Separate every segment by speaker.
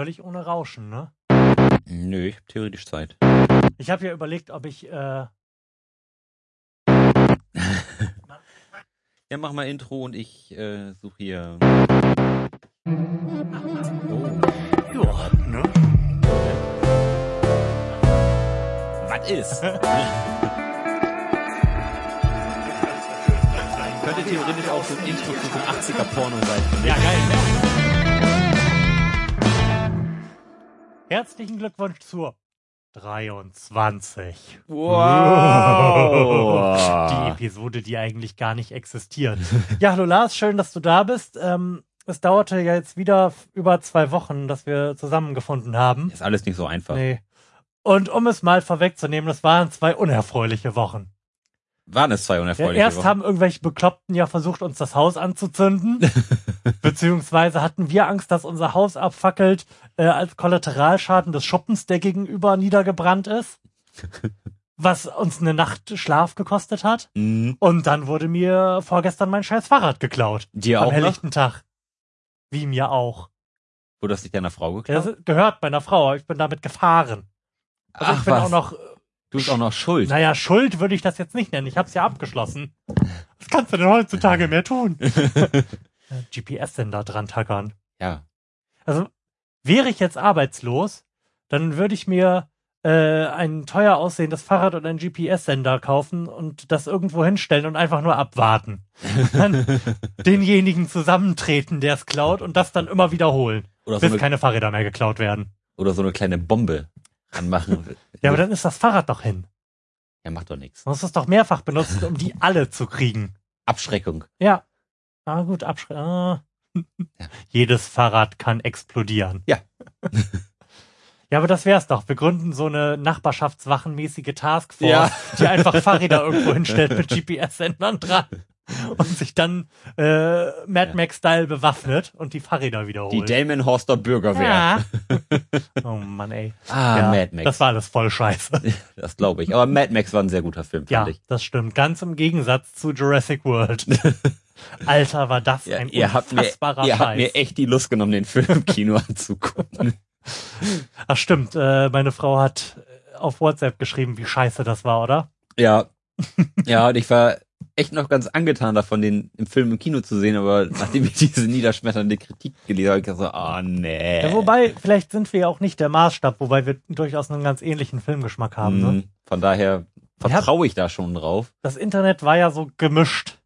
Speaker 1: völlig ohne Rauschen, ne?
Speaker 2: Nö, ich hab theoretisch Zeit.
Speaker 1: Ich habe ja überlegt, ob ich äh,
Speaker 2: Ja, mach mal Intro und ich äh, suche hier. Oh.
Speaker 1: ja, ne?
Speaker 2: Was ist? Könnte theoretisch auch so ein Intro zu so einem 80er Porno sein.
Speaker 1: Ja, geil. Ne? Herzlichen Glückwunsch zur 23.
Speaker 2: Wow.
Speaker 1: Die Episode, die eigentlich gar nicht existiert. Ja, hallo Lars, schön, dass du da bist. Ähm, es dauerte ja jetzt wieder über zwei Wochen, dass wir zusammengefunden haben.
Speaker 2: Ist alles nicht so einfach.
Speaker 1: Nee. Und um es mal vorwegzunehmen, das waren zwei unerfreuliche Wochen.
Speaker 2: Waren es zwei
Speaker 1: Ja,
Speaker 2: unerfreuliche
Speaker 1: erst
Speaker 2: Wochen?
Speaker 1: haben irgendwelche Bekloppten ja versucht, uns das Haus anzuzünden. Beziehungsweise hatten wir Angst, dass unser Haus abfackelt äh, als Kollateralschaden des Schuppens, der gegenüber niedergebrannt ist. Was uns eine Nacht Schlaf gekostet hat.
Speaker 2: Mhm.
Speaker 1: Und dann wurde mir vorgestern mein scheiß Fahrrad geklaut.
Speaker 2: Dir
Speaker 1: am
Speaker 2: auch noch?
Speaker 1: helllichten Tag. Wie mir auch.
Speaker 2: Wurde das nicht deiner Frau geklaut?
Speaker 1: Das gehört meiner Frau. Ich bin damit gefahren. Also ich bin auch noch,
Speaker 2: Du bist auch noch schuld.
Speaker 1: naja, Schuld würde ich das jetzt nicht nennen. Ich hab's ja abgeschlossen. Was kannst du denn heutzutage mehr tun? GPS-Sender dran tackern.
Speaker 2: Ja.
Speaker 1: Also wäre ich jetzt arbeitslos, dann würde ich mir äh, ein teuer aussehendes Fahrrad und einen GPS-Sender kaufen und das irgendwo hinstellen und einfach nur abwarten. Dann denjenigen zusammentreten, der es klaut und das dann immer wiederholen,
Speaker 2: Oder so,
Speaker 1: bis
Speaker 2: eine,
Speaker 1: keine Fahrräder mehr geklaut werden.
Speaker 2: oder so eine kleine Bombe anmachen.
Speaker 1: Ja, aber dann ist das Fahrrad doch hin.
Speaker 2: Ja, macht doch nichts.
Speaker 1: Man muss es doch mehrfach benutzen, um die alle zu kriegen.
Speaker 2: Abschreckung.
Speaker 1: Ja. Ah, gut, abschre ah. Jedes Fahrrad kann explodieren.
Speaker 2: Ja.
Speaker 1: Ja, aber das wär's doch. Wir gründen so eine nachbarschaftswachenmäßige Taskforce,
Speaker 2: Ja.
Speaker 1: die einfach Fahrräder irgendwo hinstellt mit GPS-Sendern dran und sich dann äh, Mad
Speaker 2: Ja.
Speaker 1: Max-Style bewaffnet und die Fahrräder
Speaker 2: Die
Speaker 1: wiederholt.
Speaker 2: Delmenhorster Bürgerwehr.
Speaker 1: ja. oh Mann, ey.
Speaker 2: Ah,
Speaker 1: ja,
Speaker 2: Mad Max.
Speaker 1: Das war alles voll scheiße.
Speaker 2: Das glaube ich. Aber Mad Max war ein sehr guter Film,
Speaker 1: Ja,
Speaker 2: fand ich.
Speaker 1: das stimmt. Ganz im Gegensatz zu Jurassic World. Alter, war das
Speaker 2: Ja,
Speaker 1: ein
Speaker 2: ihr habt, mir,
Speaker 1: unfassbarer
Speaker 2: ihr habt mir echt die Lust genommen, den Film im Kino anzugucken.
Speaker 1: Ach stimmt, äh, meine Frau hat äh, auf WhatsApp geschrieben, wie scheiße das war, oder?
Speaker 2: Ja. Ja, und ich war echt noch ganz angetan davon, den im Film im Kino zu sehen, aber nachdem ich diese niederschmetternde Kritik gelesen habe, ich gesagt, oh nee.
Speaker 1: Ja, wobei, vielleicht sind wir ja auch nicht der Maßstab, wobei wir durchaus einen ganz ähnlichen Filmgeschmack haben. Ne?
Speaker 2: Mhm. Von daher vertraue ich da schon drauf.
Speaker 1: Das Internet war ja so gemischt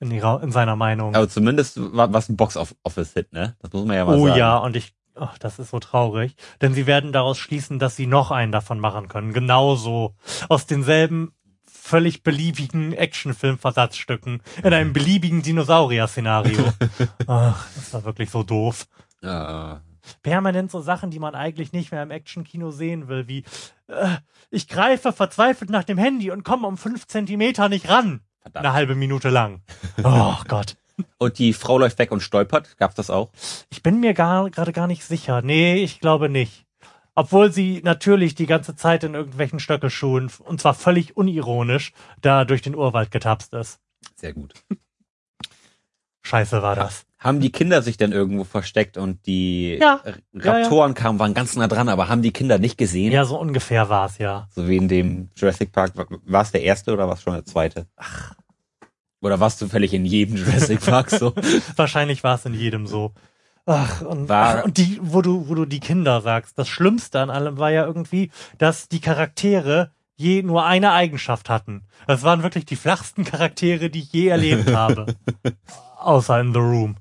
Speaker 1: in, ihrer, in seiner Meinung.
Speaker 2: Aber zumindest war was ein Box-Office-Hit, ne? Das muss man ja mal
Speaker 1: oh
Speaker 2: sagen.
Speaker 1: ja, und ich, ach, das ist so traurig, denn sie werden daraus schließen, dass sie noch einen davon machen können. Genauso aus denselben völlig beliebigen Actionfilm-Versatzstücken in einem beliebigen Dinosaurier-Szenario. Ach, das war wirklich so doof.
Speaker 2: Ja.
Speaker 1: permanent so Sachen, die man eigentlich nicht mehr im Actionkino sehen will, wie äh, ich greife verzweifelt nach dem Handy und komme um fünf Zentimeter nicht ran.
Speaker 2: Verdammt.
Speaker 1: Eine halbe Minute lang. Oh Gott.
Speaker 2: Und die Frau läuft weg und stolpert. Gab's das auch?
Speaker 1: Ich bin mir gar gerade gar nicht sicher. Nee, ich glaube nicht. Obwohl sie natürlich die ganze Zeit in irgendwelchen Stöckelschuhen, und zwar völlig unironisch, da durch den Urwald getapst ist.
Speaker 2: Sehr gut.
Speaker 1: Scheiße war das.
Speaker 2: Haben die Kinder sich denn irgendwo versteckt und die
Speaker 1: Ja.
Speaker 2: R-
Speaker 1: Ja, ja.
Speaker 2: Raptoren kamen, waren ganz nah dran, aber haben die Kinder nicht gesehen?
Speaker 1: Ja, so ungefähr war's ja.
Speaker 2: So wie in dem Jurassic Park. War es der erste oder war es schon der zweite? Ach. Oder warst du zufällig in jedem Jurassic Park so?
Speaker 1: Wahrscheinlich war es in jedem so. Ach, und,
Speaker 2: War-
Speaker 1: und die, wo du, wo du die Kinder sagst, das Schlimmste an allem war ja irgendwie, dass die Charaktere je nur eine Eigenschaft hatten. Das waren wirklich die flachsten Charaktere, die ich je erlebt habe. Außer in The Room.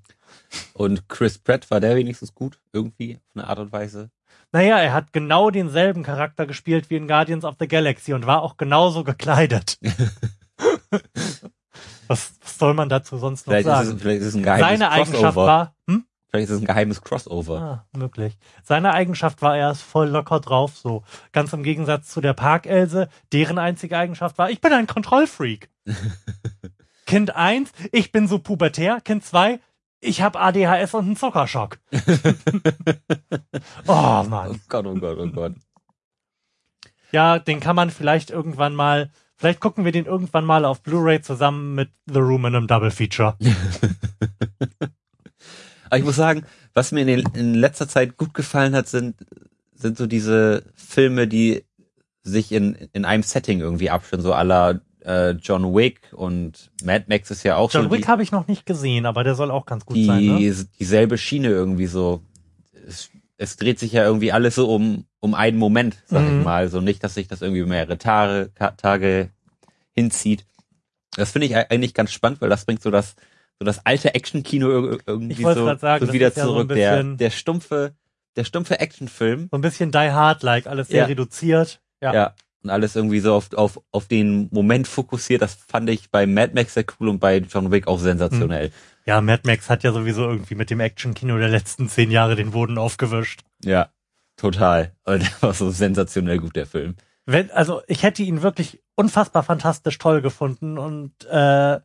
Speaker 2: Und Chris Pratt, war der wenigstens gut? Irgendwie, auf eine Art und Weise?
Speaker 1: Naja, er hat genau denselben Charakter gespielt wie in Guardians of the Galaxy und war auch genauso gekleidet. was, was soll man dazu sonst noch
Speaker 2: Vielleicht ist,
Speaker 1: sagen?
Speaker 2: es, vielleicht ist es ein
Speaker 1: Seine Eigenschaft
Speaker 2: Crossover.
Speaker 1: war, hm?
Speaker 2: Vielleicht ist es ein geheimes Crossover.
Speaker 1: Ah, möglich. Seine Eigenschaft war, er ist voll locker drauf, so. Ganz im Gegensatz zu der Parkelse, deren einzige Eigenschaft war, ich bin ein Kontrollfreak. kind eins, ich bin so pubertär. Kind zwei, ich habe ADHS und einen Zuckerschock. oh
Speaker 2: Oh
Speaker 1: Mann.
Speaker 2: Gott, oh Gott, oh Gott.
Speaker 1: Ja, den kann man vielleicht irgendwann mal, vielleicht gucken wir den irgendwann mal auf Blu-ray zusammen mit The Room in einem Double Feature.
Speaker 2: Aber ich muss sagen, Was mir in, den, in letzter Zeit gut gefallen hat, sind, sind so diese Filme, die sich in, in einem Setting irgendwie abspielen, so aller äh, John Wick und Mad Max ist ja auch
Speaker 1: John
Speaker 2: so
Speaker 1: Wick habe ich noch nicht gesehen, aber der soll auch ganz gut
Speaker 2: die,
Speaker 1: sein. Ne?
Speaker 2: dieselbe Schiene irgendwie so. Es, es dreht sich ja irgendwie alles so um, um einen Moment, sag
Speaker 1: Mhm.
Speaker 2: ich mal. So nicht, dass sich das irgendwie mehrere Tage, Tage hinzieht. Das finde ich eigentlich ganz spannend, weil das bringt so das, so das alte Action-Kino ir- irgendwie so,
Speaker 1: sagen,
Speaker 2: so wieder
Speaker 1: ja so
Speaker 2: zurück. der, der stumpfe, der stumpfe Actionfilm.
Speaker 1: So ein bisschen Die Hard-like, alles sehr
Speaker 2: Ja.
Speaker 1: reduziert. Ja.
Speaker 2: Ja. Und alles irgendwie so auf, auf, auf den Moment fokussiert. Das fand ich bei Mad Max sehr cool und bei John Wick auch sensationell.
Speaker 1: Ja, Mad Max hat ja sowieso irgendwie mit dem Action-Kino der letzten zehn Jahre den Boden aufgewischt.
Speaker 2: Ja, total. Und der war so sensationell gut, der Film.
Speaker 1: Wenn, also ich hätte ihn wirklich unfassbar fantastisch toll gefunden und äh,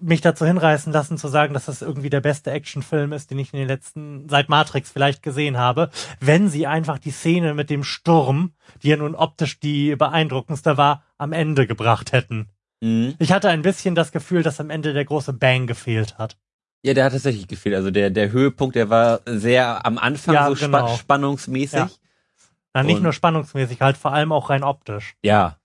Speaker 1: mich dazu hinreißen lassen zu sagen, dass das irgendwie der beste Actionfilm ist, den ich in den letzten, seit Matrix vielleicht gesehen habe, wenn sie einfach die Szene mit dem Sturm, die ja nun optisch die beeindruckendste war, am Ende gebracht hätten.
Speaker 2: Mhm.
Speaker 1: Ich hatte ein bisschen das Gefühl, dass am Ende der große Bang gefehlt hat.
Speaker 2: Ja, der hat tatsächlich gefehlt. Also der, der Höhepunkt, der war sehr am Anfang
Speaker 1: Ja,
Speaker 2: so
Speaker 1: genau.
Speaker 2: spa spannungsmäßig.
Speaker 1: Ja. Na, nicht
Speaker 2: Und-
Speaker 1: nur spannungsmäßig, halt vor allem auch rein optisch.
Speaker 2: Ja.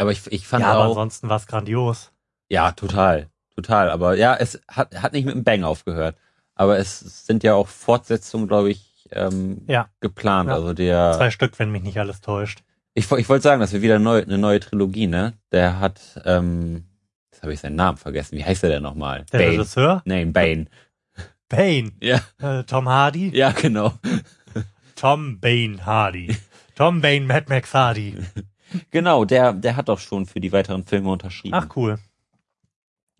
Speaker 2: Ja, aber ich, ich fand
Speaker 1: ja, aber
Speaker 2: auch,
Speaker 1: ansonsten war es grandios.
Speaker 2: ja, total, total. Aber ja, es hat, hat nicht mit dem Bang aufgehört. Aber es sind ja auch Fortsetzungen, glaube ich, ähm,
Speaker 1: Ja.
Speaker 2: geplant.
Speaker 1: Ja.
Speaker 2: Also der,
Speaker 1: Zwei Stück, wenn mich nicht alles täuscht.
Speaker 2: ich, ich wollte sagen, dass wir wieder neu, eine neue Trilogie, ne? Der hat, ähm, jetzt habe ich seinen Namen vergessen. Wie heißt der denn nochmal?
Speaker 1: Der
Speaker 2: Bane.
Speaker 1: Regisseur,
Speaker 2: Nein, Bane.
Speaker 1: Bane,
Speaker 2: Ja,
Speaker 1: äh, Tom Hardy,
Speaker 2: ja, genau.
Speaker 1: Tom Bane Hardy. Tom Bane, Mad Max Hardy.
Speaker 2: Genau, der, der hat doch schon für die weiteren Filme unterschrieben.
Speaker 1: Ach cool.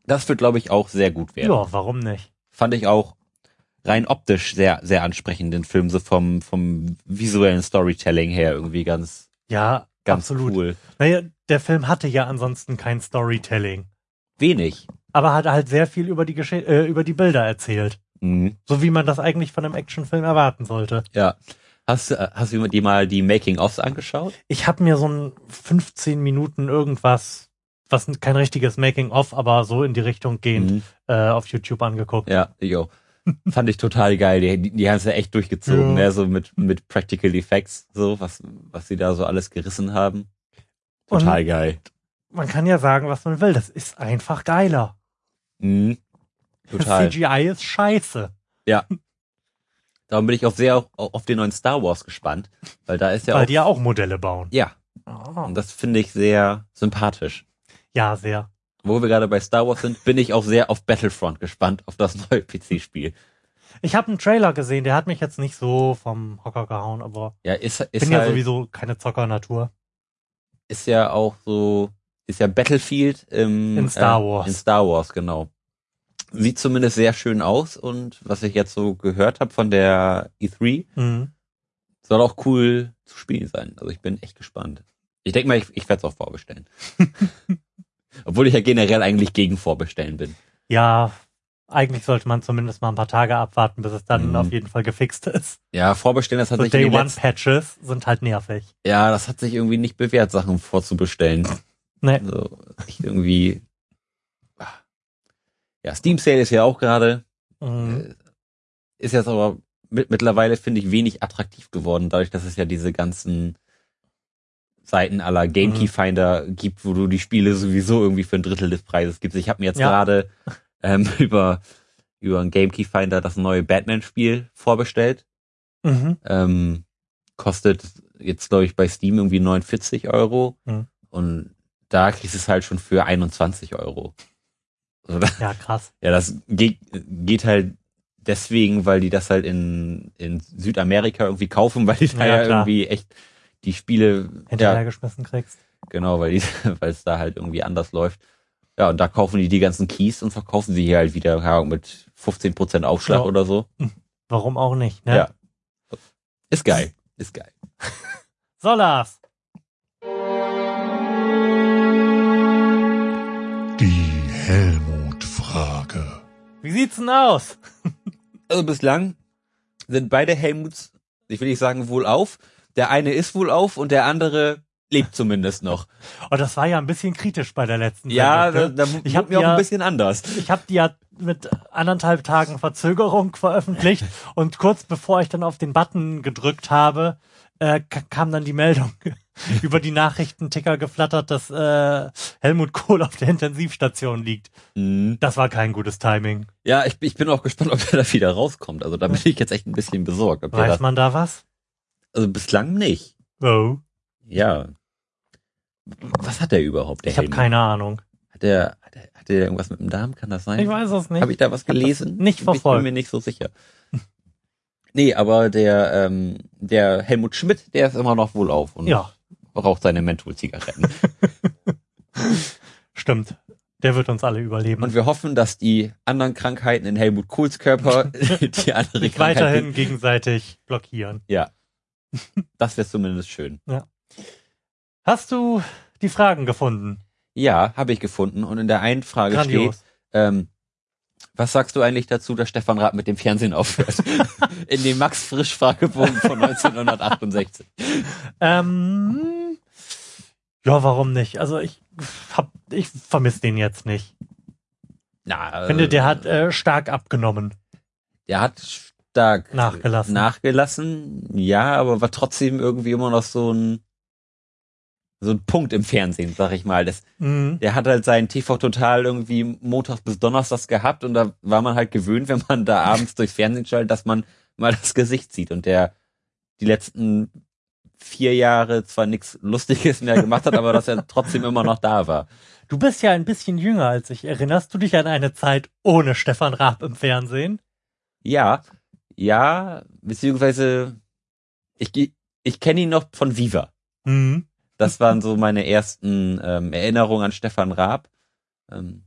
Speaker 2: Das wird, glaube ich, auch sehr gut werden.
Speaker 1: Ja, warum nicht?
Speaker 2: Fand ich auch rein optisch sehr, sehr ansprechend, den Film, so vom, vom visuellen Storytelling her irgendwie ganz,
Speaker 1: Ja,
Speaker 2: ganz
Speaker 1: absolut.
Speaker 2: cool.
Speaker 1: Naja, der Film hatte ja ansonsten kein Storytelling,
Speaker 2: Wenig.
Speaker 1: aber hat halt sehr viel über die Gesche äh, über die Bilder erzählt.
Speaker 2: Mhm.
Speaker 1: So wie man das eigentlich von einem Actionfilm erwarten sollte.
Speaker 2: Ja. Hast, du- hast du dir mal die Making-ofs angeschaut?
Speaker 1: Ich habe mir so ein 15 Minuten irgendwas, was kein richtiges Making-of, aber so in die Richtung gehend,
Speaker 2: Mhm.
Speaker 1: äh, auf YouTube angeguckt.
Speaker 2: Ja, jo. Fand ich total geil. Die, die, haben es ja echt durchgezogen,
Speaker 1: Ja.
Speaker 2: ne? so mit, mit Practical Effects, so, was, was sie da so alles gerissen haben. Total geil.
Speaker 1: Man kann ja sagen, was man will. Das ist einfach geiler.
Speaker 2: Mhm. Total.
Speaker 1: CGI ist scheiße.
Speaker 2: Darum bin ich auch sehr auf, den neuen Star Wars gespannt, weil da ist ja
Speaker 1: weil
Speaker 2: auch,
Speaker 1: die ja auch Modelle bauen.
Speaker 2: ja,
Speaker 1: Ah.
Speaker 2: und das finde ich sehr sympathisch.
Speaker 1: Ja, sehr.
Speaker 2: Wo wir gerade bei Star Wars sind, bin ich auch sehr auf Battlefront gespannt, auf das neue PC-Spiel.
Speaker 1: Ich habe einen Trailer gesehen, der hat mich jetzt nicht so vom Hocker gehauen, aber
Speaker 2: Ja, ist, ist
Speaker 1: bin ja
Speaker 2: halt,
Speaker 1: sowieso keine Zocker-Natur.
Speaker 2: ist ja auch so, ist ja Battlefield im,
Speaker 1: In Star
Speaker 2: äh,
Speaker 1: Wars.
Speaker 2: In Star Wars, genau. Sieht zumindest sehr schön aus und was ich jetzt so gehört habe von der E3,
Speaker 1: Mhm.
Speaker 2: soll auch cool zu spielen sein. Also ich bin echt gespannt. Ich denke mal, ich, ich werde es auch vorbestellen. Obwohl ich ja generell eigentlich gegen Vorbestellen bin.
Speaker 1: Ja, eigentlich sollte man zumindest mal ein paar Tage abwarten, bis es dann
Speaker 2: Mhm.
Speaker 1: auf jeden Fall gefixt ist.
Speaker 2: Ja, Vorbestellen, das hat
Speaker 1: So
Speaker 2: sich letzten,
Speaker 1: Day-One-Patches sind halt nervig.
Speaker 2: ja, das hat sich irgendwie nicht bewährt, Sachen vorzubestellen.
Speaker 1: Nee.
Speaker 2: Also echt irgendwie. Ja, Steam Sale ist ja auch gerade.
Speaker 1: Mhm.
Speaker 2: Äh, Ist jetzt aber mit, mittlerweile, finde ich, wenig attraktiv geworden, dadurch, dass es ja diese ganzen Seiten aller GameKey
Speaker 1: Mhm.
Speaker 2: Finder gibt, wo du die Spiele sowieso irgendwie für ein Drittel des Preises gibst. Ich habe mir jetzt
Speaker 1: Ja.
Speaker 2: gerade ähm, über über einen GameKey Finder das neue Batman-Spiel vorbestellt.
Speaker 1: Mhm.
Speaker 2: Ähm, kostet jetzt, glaube ich, bei Steam irgendwie 49 Euro.
Speaker 1: Mhm.
Speaker 2: Und da kriegst du es halt schon für 21 Euro. Also da,
Speaker 1: Ja, krass.
Speaker 2: ja, das geht, geht halt deswegen, weil die das halt in, in Südamerika irgendwie kaufen, weil die da
Speaker 1: Ja,
Speaker 2: ja, irgendwie echt die Spiele, ja,
Speaker 1: Hinterhergeschmissen kriegst.
Speaker 2: genau, weil die, weil es da halt irgendwie anders läuft. Ja, und da kaufen die die ganzen Keys und verkaufen sie hier halt wieder Ahnung, mit 15% Aufschlag
Speaker 1: Ja.
Speaker 2: oder so.
Speaker 1: Warum auch nicht, ne?
Speaker 2: Ja. Ist geil. Ist geil.
Speaker 1: So, Lars.
Speaker 3: Die Helmut-Frage.
Speaker 1: Wie sieht's denn aus?
Speaker 2: Also bislang sind beide Helmuts, ich will nicht sagen wohl auf. Der eine ist wohl auf und der andere lebt zumindest noch.
Speaker 1: Oh, das war ja ein bisschen kritisch bei der letzten
Speaker 2: Ja,
Speaker 1: Sendung,
Speaker 2: da,
Speaker 1: ne?
Speaker 2: da
Speaker 1: Ich
Speaker 2: ich
Speaker 1: hab
Speaker 2: hab mir auch
Speaker 1: ja-
Speaker 2: ein bisschen anders.
Speaker 1: Ich habe die ja mit anderthalb Tagen Verzögerung veröffentlicht und kurz bevor ich dann auf den Button gedrückt habe, äh, kam dann die Meldung über die Nachrichtenticker geflattert, dass äh, Helmut Kohl auf der Intensivstation liegt.
Speaker 2: Mhm.
Speaker 1: Das war kein gutes Timing.
Speaker 2: Ja, ich, ich bin auch gespannt, ob er da wieder rauskommt. Also da bin ich jetzt echt ein bisschen besorgt. Der
Speaker 1: Weiß
Speaker 2: da,
Speaker 1: man da was?
Speaker 2: also bislang nicht.
Speaker 1: Oh,
Speaker 2: Ja. Was hat er überhaupt, der
Speaker 1: ich habe keine Ahnung.
Speaker 2: Hat er, hat er, hat er irgendwas mit dem Darm? Kann das sein?
Speaker 1: Ich weiß es nicht.
Speaker 2: Habe ich da was
Speaker 1: das
Speaker 2: gelesen?
Speaker 1: nicht
Speaker 2: Ich bin
Speaker 1: verfolgt.
Speaker 2: mir nicht so sicher. Nee, aber der, ähm, der Helmut Schmidt, der ist immer noch wohl auf und
Speaker 1: Ja,
Speaker 2: raucht seine Menthol-Zigaretten.
Speaker 1: stimmt. Der wird uns alle überleben.
Speaker 2: und wir hoffen, dass die anderen Krankheiten in Helmut Kohls Körper die andere
Speaker 1: sich
Speaker 2: Krankheit
Speaker 1: weiterhin gegenseitig blockieren.
Speaker 2: Ja. Das wäre zumindest schön.
Speaker 1: Hast du die Fragen gefunden?
Speaker 2: Ja, habe ich gefunden. Und in der einen Frage
Speaker 1: Grandios.
Speaker 2: steht, ähm, was sagst du eigentlich dazu, dass Stefan Raab mit dem Fernsehen aufhört? in dem Max Frisch Fragebogen von 1968.
Speaker 1: Ähm, ja, warum nicht? Also ich hab, ich vermisse den jetzt nicht.
Speaker 2: Na,
Speaker 1: Ich finde, der
Speaker 2: äh,
Speaker 1: hat äh, stark abgenommen.
Speaker 2: der hat stark
Speaker 1: Nachgelassen.
Speaker 2: nachgelassen, ja, aber war trotzdem irgendwie immer noch so ein so ein Punkt im Fernsehen, sag ich mal. Das,
Speaker 1: Mhm.
Speaker 2: der hat halt sein TV Total irgendwie montags bis donnerstags gehabt und da war man halt gewöhnt, wenn man da abends durchs Fernsehen schaltet, dass man mal das Gesicht sieht und der die letzten vier Jahre zwar nichts Lustiges mehr gemacht hat, aber dass er trotzdem immer noch da war.
Speaker 1: Du bist ja ein bisschen jünger als ich. Erinnerst du dich an eine Zeit ohne Stefan Raab im Fernsehen?
Speaker 2: Ja, ja, beziehungsweise ich, ich kenne ihn noch von Viva.
Speaker 1: Mhm.
Speaker 2: Das waren so meine ersten ähm, Erinnerungen an Stefan Raab. Ähm,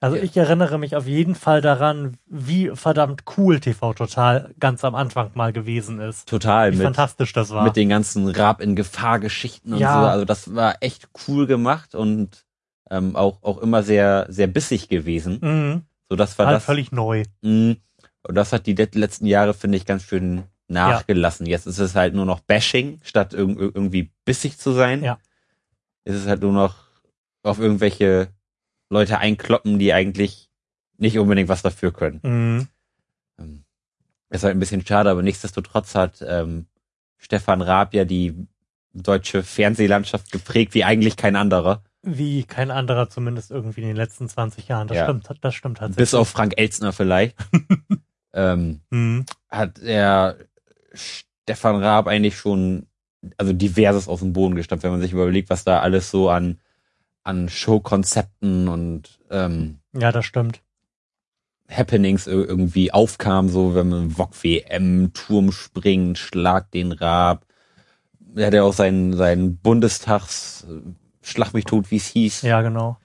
Speaker 1: Also ich erinnere mich auf jeden Fall daran, wie verdammt cool TV Total ganz am Anfang mal gewesen ist.
Speaker 2: total
Speaker 1: Wie
Speaker 2: mit,
Speaker 1: fantastisch das war.
Speaker 2: mit den ganzen Raab in Gefahr Geschichten und
Speaker 1: Ja.
Speaker 2: so. Also das war echt cool gemacht und ähm, auch auch immer sehr sehr bissig gewesen.
Speaker 1: mhm.
Speaker 2: So das war
Speaker 1: Halt
Speaker 2: das.
Speaker 1: völlig neu.
Speaker 2: mh, und das hat die let- letzten Jahre finde ich ganz schön nachgelassen. Jetzt ist es halt nur noch Bashing statt irg irgendwie bissig zu sein.
Speaker 1: Ja.
Speaker 2: Ist es halt nur noch auf irgendwelche Leute einkloppen, die eigentlich nicht unbedingt was dafür können.
Speaker 1: Mhm.
Speaker 2: Ähm, ist halt ein bisschen schade, aber nichtsdestotrotz hat ähm, Stefan Raab ja die deutsche Fernsehlandschaft geprägt wie eigentlich kein anderer.
Speaker 1: Wie kein anderer zumindest irgendwie in den letzten 20 Jahren. Das
Speaker 2: Ja.
Speaker 1: stimmt, das stimmt tatsächlich.
Speaker 2: Bis auf Frank Elzner vielleicht. ähm,
Speaker 1: Mhm.
Speaker 2: hat er Stefan Raab eigentlich schon also diverses aus dem Boden gestampft, wenn man sich überlegt, was da alles so an an Showkonzepten und ähm,
Speaker 1: Ja, das stimmt.
Speaker 2: Happenings ir- irgendwie aufkam, so wenn man Wok WM, Turm springen, Schlag den Raab. Er hat ja auch seinen, seinen Bundestags äh, Schlag mich tot, wie es hieß.
Speaker 1: Ja, genau.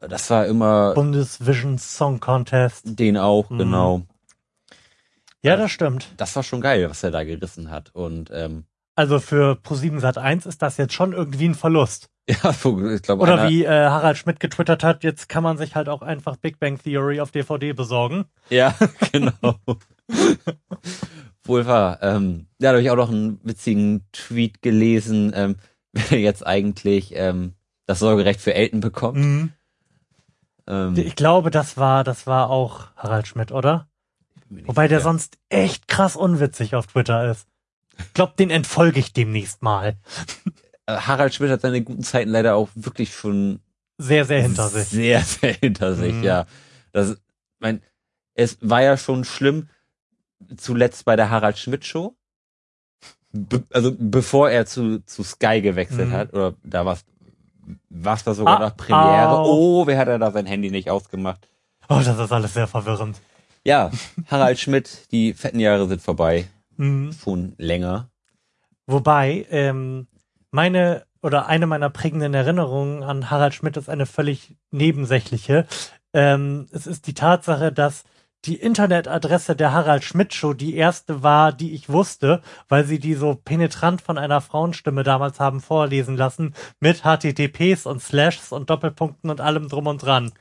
Speaker 2: Das war immer
Speaker 1: Bundesvision Song Contest.
Speaker 2: den auch,
Speaker 1: Mhm.
Speaker 2: genau.
Speaker 1: Ja, das stimmt.
Speaker 2: Das war schon geil, was er da gerissen hat. Und ähm,
Speaker 1: Also für Pro7 Sat 1 ist das jetzt schon irgendwie ein Verlust.
Speaker 2: ja, ich glaube,
Speaker 1: Oder
Speaker 2: einer-
Speaker 1: wie äh, Harald Schmidt getwittert hat, jetzt kann man sich halt auch einfach Big Bang Theory auf DVD besorgen.
Speaker 2: Ja, genau. Wohl wahr. Ähm, ja, da habe ich auch noch einen witzigen Tweet gelesen, ähm, wer jetzt eigentlich ähm, das Sorgerecht für Elton bekommt.
Speaker 1: Mhm.
Speaker 2: Ähm,
Speaker 1: Ich glaube, das war, das war auch Harald Schmidt, oder? Wobei der sonst echt krass unwitzig auf Twitter ist. Ich glaube, den entfolge ich demnächst mal.
Speaker 2: Äh, Harald Schmidt hat seine guten Zeiten leider auch wirklich schon
Speaker 1: Sehr, sehr hinter sich.
Speaker 2: sehr, sehr hinter sich,
Speaker 1: Mhm.
Speaker 2: ja. Das, mein, es war ja schon schlimm, zuletzt bei der Harald Schmidt Show. Be also bevor er zu, zu Sky gewechselt
Speaker 1: Mhm.
Speaker 2: hat, oder da war was da sogar
Speaker 1: Ah,
Speaker 2: nach Premiere.
Speaker 1: au.
Speaker 2: Oh, wer hat er da sein Handy nicht ausgemacht?
Speaker 1: Oh, das ist alles sehr verwirrend.
Speaker 2: Ja, Harald Schmidt, die fetten Jahre sind vorbei.
Speaker 1: Mhm.
Speaker 2: Schon länger.
Speaker 1: Wobei, ähm, meine oder eine meiner prägenden Erinnerungen an Harald Schmidt ist eine völlig nebensächliche. Ähm, es ist die Tatsache, dass die Internetadresse der Harald Schmidt Show die erste war, die ich wusste, weil sie die so penetrant von einer Frauenstimme damals haben vorlesen lassen mit HTTPs und Slashs und Doppelpunkten und allem drum und dran.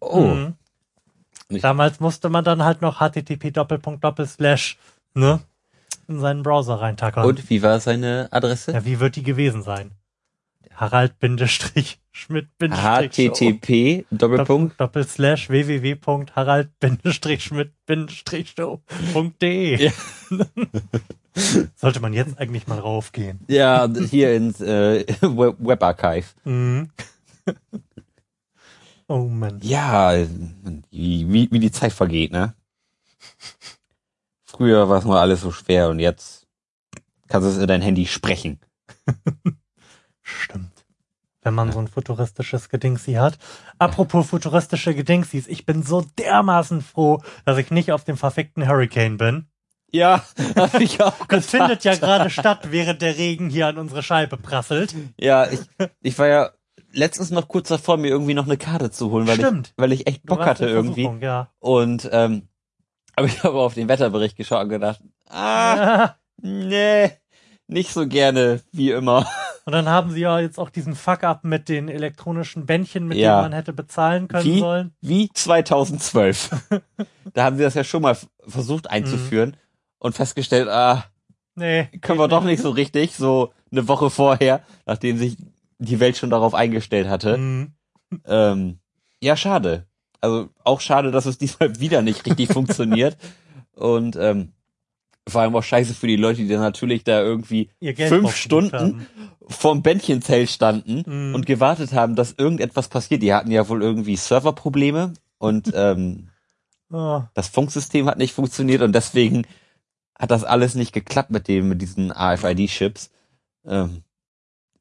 Speaker 2: Oh,
Speaker 1: Mhm.
Speaker 2: Nicht-
Speaker 1: Damals musste man dann halt noch HTTP Doppelpunkt Doppelslash, ne? in seinen Browser reintackern.
Speaker 2: Und wie war seine Adresse?
Speaker 1: Ja, wie wird die gewesen sein? Harald-Schmidt-
Speaker 2: http Doppelpunkt.
Speaker 1: Doppelslash www.harald-schmidt-show.de
Speaker 2: Ja.
Speaker 1: Sollte man jetzt eigentlich mal raufgehen.
Speaker 2: Ja, hier ins äh, Web Webarchive.
Speaker 1: Mhm. Oh Mann.
Speaker 2: Ja, wie, wie, die Zeit vergeht, ne? Früher war es mal alles so schwer und jetzt kannst du es in dein Handy sprechen.
Speaker 1: Stimmt. Wenn man so ein futuristisches Gedingsi hat. Apropos futuristische Gedingsis, ich bin so dermaßen froh, dass ich nicht auf dem verfickten Hurricane bin.
Speaker 2: Ja, hab ich auch
Speaker 1: Das findet ja gerade statt, während der Regen hier an unsere Scheibe prasselt.
Speaker 2: Ja, ich, ich war ja letztens noch kurz davor, mir irgendwie noch eine Karte zu holen, weil
Speaker 1: Stimmt.
Speaker 2: ich, weil ich echt Bock hatte irgendwie.
Speaker 1: Ja.
Speaker 2: Und ähm, aber ich habe auf den Wetterbericht geschaut und gedacht, ah, nee, nicht so gerne wie immer.
Speaker 1: Und dann haben sie ja jetzt auch diesen Fuck-up mit den elektronischen Bändchen, mit
Speaker 2: Ja.
Speaker 1: denen man hätte bezahlen können
Speaker 2: Wie?
Speaker 1: sollen.
Speaker 2: Wie 2012. da haben sie das ja schon mal versucht einzuführen
Speaker 1: Mhm.
Speaker 2: und festgestellt, ah,
Speaker 1: Nee.
Speaker 2: können wir doch nicht so richtig, so eine Woche vorher, nachdem sich die Welt schon darauf eingestellt hatte.
Speaker 1: Mhm.
Speaker 2: Ähm, ja, schade. Also auch schade, dass es diesmal wieder nicht richtig funktioniert. Und ähm, vor allem auch scheiße für die Leute, die dann natürlich da irgendwie fünf Stunden vorm Bändchenzelt standen
Speaker 1: Mhm.
Speaker 2: und gewartet haben, dass irgendetwas passiert. Die hatten ja wohl irgendwie Serverprobleme und ähm,
Speaker 1: Oh,
Speaker 2: das Funksystem hat nicht funktioniert und deswegen hat das alles nicht geklappt mit dem, mit diesen AFID-Chips. Ähm,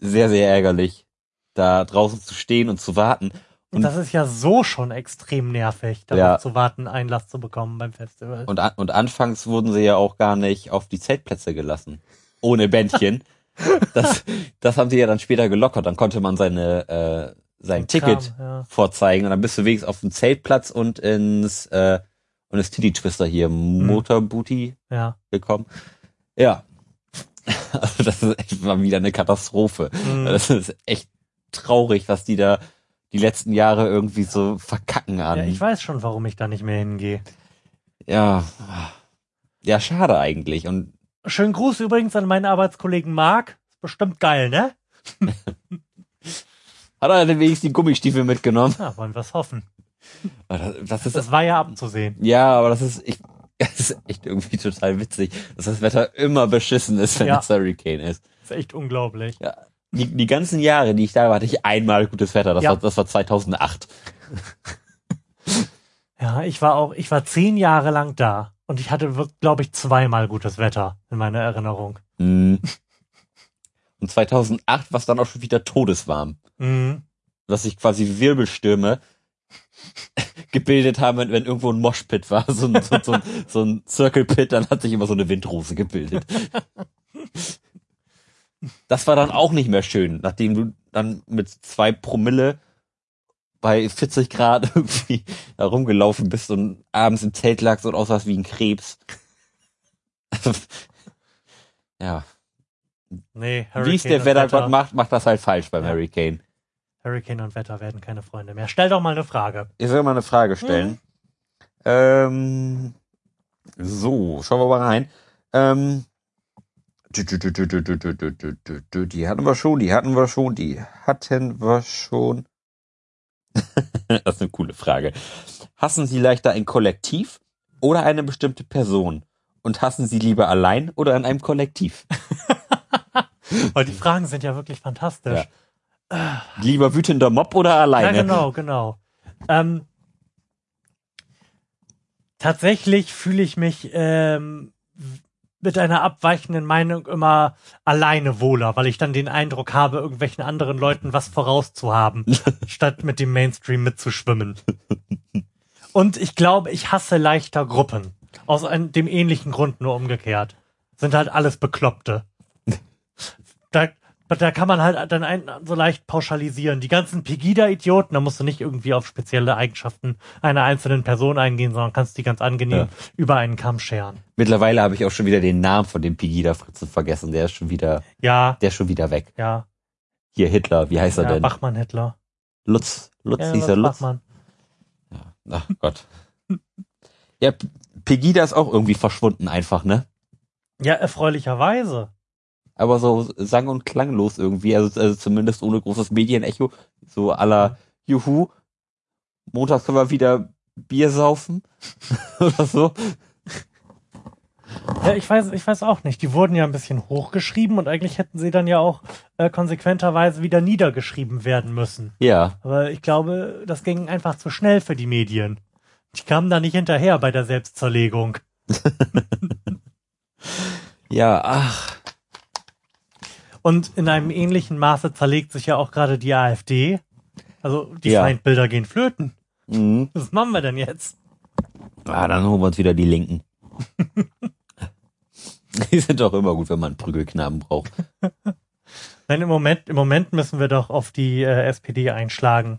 Speaker 2: sehr, sehr ärgerlich, da draußen zu stehen und zu warten.
Speaker 1: und das ist ja so schon extrem nervig, darauf
Speaker 2: Ja.
Speaker 1: zu warten, Einlass zu bekommen beim Festival.
Speaker 2: Und, an, und anfangs wurden sie ja auch gar nicht auf die Zeltplätze gelassen. Ohne Bändchen. das, das haben sie ja dann später gelockert. Dann konnte man seine, äh, sein Ticket
Speaker 1: kam, ja.
Speaker 2: vorzeigen und dann bist du wenigstens auf dem Zeltplatz und ins, äh, und ins Titty Twister hier, Motorbooty
Speaker 1: ja.
Speaker 2: gekommen. Ja. Also das ist echt mal wieder eine Katastrophe.
Speaker 1: Mhm.
Speaker 2: Das ist echt traurig, was die da die letzten Jahre irgendwie so verkacken an.
Speaker 1: ja, ich weiß schon, warum ich da nicht mehr hingehe.
Speaker 2: ja. Ja, schade eigentlich. Und
Speaker 1: Schönen Gruß übrigens an meinen Arbeitskollegen Marc. Ist bestimmt geil, ne?
Speaker 2: hat er denn wenigstens die Gummistiefel mitgenommen?
Speaker 1: Ja, wollen wir es hoffen.
Speaker 2: Das, das ist,
Speaker 1: Das war ja abzusehen.
Speaker 2: ja, aber das ist, ich, das ist echt irgendwie total witzig, dass das Wetter immer beschissen ist, wenn
Speaker 1: Ja.
Speaker 2: das Hurricane ist.
Speaker 1: ist echt unglaublich.
Speaker 2: Ja. Die, die ganzen Jahre, die ich da war, hatte ich einmal gutes Wetter. Das,
Speaker 1: Ja.
Speaker 2: war, das war 2008.
Speaker 1: Ja, ich war auch, ich war zehn Jahre lang da und ich hatte, glaube ich, zweimal gutes Wetter in meiner Erinnerung.
Speaker 2: Mhm. Und 2008 war es dann auch schon wieder todeswarm.
Speaker 1: Mhm.
Speaker 2: Dass sich quasi Wirbelstürme gebildet haben, wenn, wenn irgendwo ein Moshpit war, so ein, so, so, ein- so ein Circle Pit, dann hat sich immer so eine Windrose gebildet. Das war dann auch nicht mehr schön, nachdem du dann mit zwei Promille bei 40 Grad irgendwie da rumgelaufen bist und abends im Zelt lagst und aussahst wie ein Krebs. ja,
Speaker 1: Nee,
Speaker 2: wie es
Speaker 1: Hurricane
Speaker 2: der Wettergott
Speaker 1: Wetter-
Speaker 2: macht, macht das halt falsch beim
Speaker 1: Ja.
Speaker 2: Hurricane.
Speaker 1: Hurricane und Wetter werden keine Freunde mehr. Stell doch mal eine Frage.
Speaker 2: Ich soll mal eine Frage stellen. Hm. Ähm, so, schauen wir mal rein. Ähm, die hatten wir schon, die hatten wir schon, die hatten wir schon. das ist eine coole Frage. Hassen Sie leichter ein Kollektiv oder eine bestimmte Person? Und hassen Sie lieber allein oder in einem Kollektiv?
Speaker 1: Weil die Fragen sind ja wirklich fantastisch. Ja.
Speaker 2: Lieber wütender Mob oder alleine?
Speaker 1: Ja, genau, genau. Ähm, tatsächlich fühle ich mich ähm, mit einer abweichenden Meinung immer alleine wohler, weil ich dann den Eindruck habe, irgendwelchen anderen Leuten was vorauszuhaben, statt mit dem Mainstream mitzuschwimmen. Und ich glaube, ich hasse leichter Gruppen. Aus einem, dem ähnlichen Grund nur umgekehrt. Sind halt alles Bekloppte. Da, da kann man halt dann ein, so leicht pauschalisieren. Die ganzen Pegida-Idioten, da musst du nicht irgendwie auf spezielle Eigenschaften einer einzelnen Person eingehen, sondern kannst die ganz angenehm
Speaker 2: Ja.
Speaker 1: über einen Kamm scheren.
Speaker 2: Mittlerweile habe ich auch schon wieder den Namen von dem Pegida-Fritzen vergessen. Der ist schon wieder,
Speaker 1: Ja,
Speaker 2: der ist schon wieder weg.
Speaker 1: ja,
Speaker 2: Hier Hitler, wie heißt er
Speaker 1: ja
Speaker 2: denn?
Speaker 1: Bachmann-Hitler.
Speaker 2: Lutz, Lutz,
Speaker 1: Ja,
Speaker 2: hieß er Lutz?
Speaker 1: Bachmann.
Speaker 2: Ach Gott. Ja, Pegida ist auch irgendwie verschwunden einfach, ne?
Speaker 1: Ja, erfreulicherweise.
Speaker 2: Aber so sang- und klanglos irgendwie, also, also zumindest ohne großes Medienecho. So aller Juhu, Montag können wir wieder Bier saufen oder so.
Speaker 1: Ja, ich weiß, ich weiß auch nicht. Die wurden ja ein bisschen hochgeschrieben und eigentlich hätten sie dann ja auch äh, konsequenterweise wieder niedergeschrieben werden müssen.
Speaker 2: Ja,
Speaker 1: Aber ich glaube, das ging einfach zu schnell für die Medien. Die kamen da nicht hinterher bei der Selbstzerlegung.
Speaker 2: ja, ach,
Speaker 1: Und in einem ähnlichen Maße zerlegt sich ja auch gerade die AfD. Also die
Speaker 2: Ja.
Speaker 1: Feindbilder gehen flöten.
Speaker 2: mhm.
Speaker 1: Was machen wir denn jetzt?
Speaker 2: ah, dann holen wir uns wieder die Linken. die sind doch immer gut, wenn man Prügelknaben braucht.
Speaker 1: Nein, im Moment, im Moment müssen wir doch auf die äh, SPD einschlagen.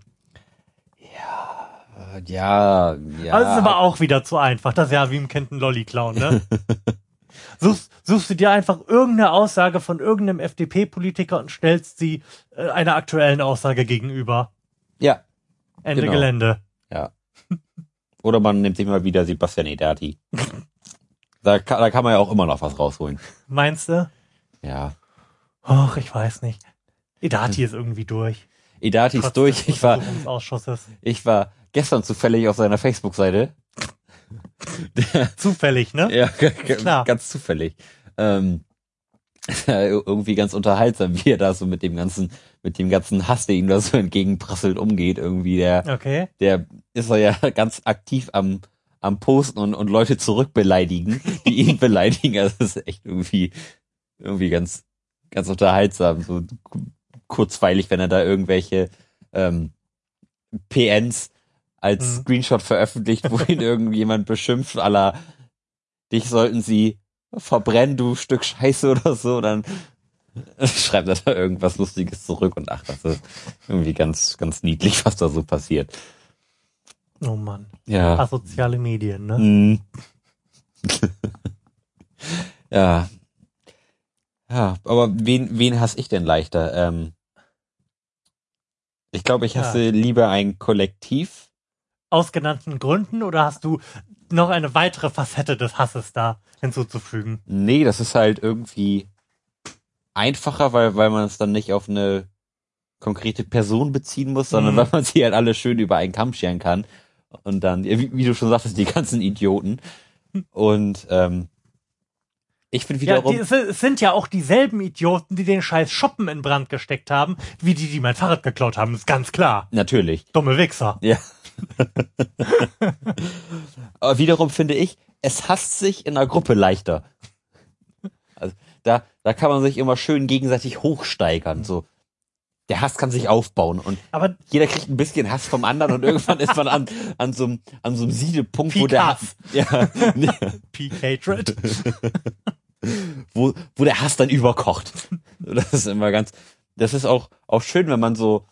Speaker 2: Äh, Ja, ja.
Speaker 1: Aber das ist aber auch wieder zu einfach. Das ist ja wie im Kennt einen Lolli-Clown, ne? suchst, suchst du dir einfach irgendeine Aussage von irgendeinem FDP-Politiker und stellst sie äh, einer aktuellen Aussage gegenüber.
Speaker 2: ja,
Speaker 1: Ende
Speaker 2: Genau.
Speaker 1: Gelände.
Speaker 2: ja. Oder man nimmt sich mal wieder Sebastian Edati. Da kann, da kann man ja auch immer noch was rausholen.
Speaker 1: Meinst du?
Speaker 2: Ja.
Speaker 1: Och, ich weiß nicht. Edati ist irgendwie durch.
Speaker 2: Edati ist durch. Ich war, ich war gestern zufällig auf seiner Facebook-Seite.
Speaker 1: Zufällig, ne?
Speaker 2: Ja,
Speaker 1: Klar.
Speaker 2: ganz zufällig. Ähm, irgendwie ganz unterhaltsam, wie er da so mit dem ganzen, mit dem ganzen Hass, der ihm da so entgegenprasselt, umgeht. Irgendwie, der,
Speaker 1: Okay.
Speaker 2: der ist er ja ganz aktiv am, am Posten und, und Leute zurückbeleidigen, die ihn beleidigen. Also das ist echt irgendwie, irgendwie ganz, ganz unterhaltsam, so kurzweilig, wenn er da irgendwelche ähm, PNs als
Speaker 1: Mhm.
Speaker 2: Screenshot veröffentlicht, wo ihn irgendjemand beschimpft, aller dich sollten sie verbrennen, du Stück Scheiße oder so, dann schreibt er da irgendwas Lustiges zurück und ach, das ist irgendwie ganz, ganz niedlich, was da so passiert.
Speaker 1: Oh Mann.
Speaker 2: Ja.
Speaker 1: Asoziale Medien, ne?
Speaker 2: Mm. ja. Ja, aber wen, wen hasse ich denn leichter? Ähm, ich glaube, ich hasse lieber ein Kollektiv.
Speaker 1: Aus genannten Gründen oder hast du noch eine weitere Facette des Hasses da hinzuzufügen?
Speaker 2: Nee, das ist halt irgendwie einfacher, weil, weil man es dann nicht auf eine konkrete Person beziehen muss, sondern
Speaker 1: Mhm.
Speaker 2: weil man sie halt alle schön über einen Kamm scheren kann. Und dann, ja, wie, wie du schon sagtest, die ganzen Idioten. Und ähm, ich finde
Speaker 1: Ja,
Speaker 2: wiederum.
Speaker 1: die, es es sind ja auch dieselben Idioten, die den scheiß Shoppen in Brand gesteckt haben, wie die, die mein Fahrrad geklaut haben, ist ganz klar.
Speaker 2: natürlich.
Speaker 1: Dumme Wichser.
Speaker 2: Ja. Aber wiederum finde ich, es hasst sich in einer Gruppe leichter. Also da, da kann man sich immer schön gegenseitig hochsteigern. So, der Hass kann sich aufbauen und
Speaker 1: Aber
Speaker 2: jeder kriegt ein bisschen Hass vom anderen und irgendwann ist man an, an so einem, an so einem Siedepunkt, wo
Speaker 1: Peak
Speaker 2: der
Speaker 1: Hass.
Speaker 2: Hass, ja, nee,
Speaker 1: Peak Hatred.
Speaker 2: wo, wo der Hass dann überkocht. Das ist immer ganz, das ist auch, auch schön, wenn man so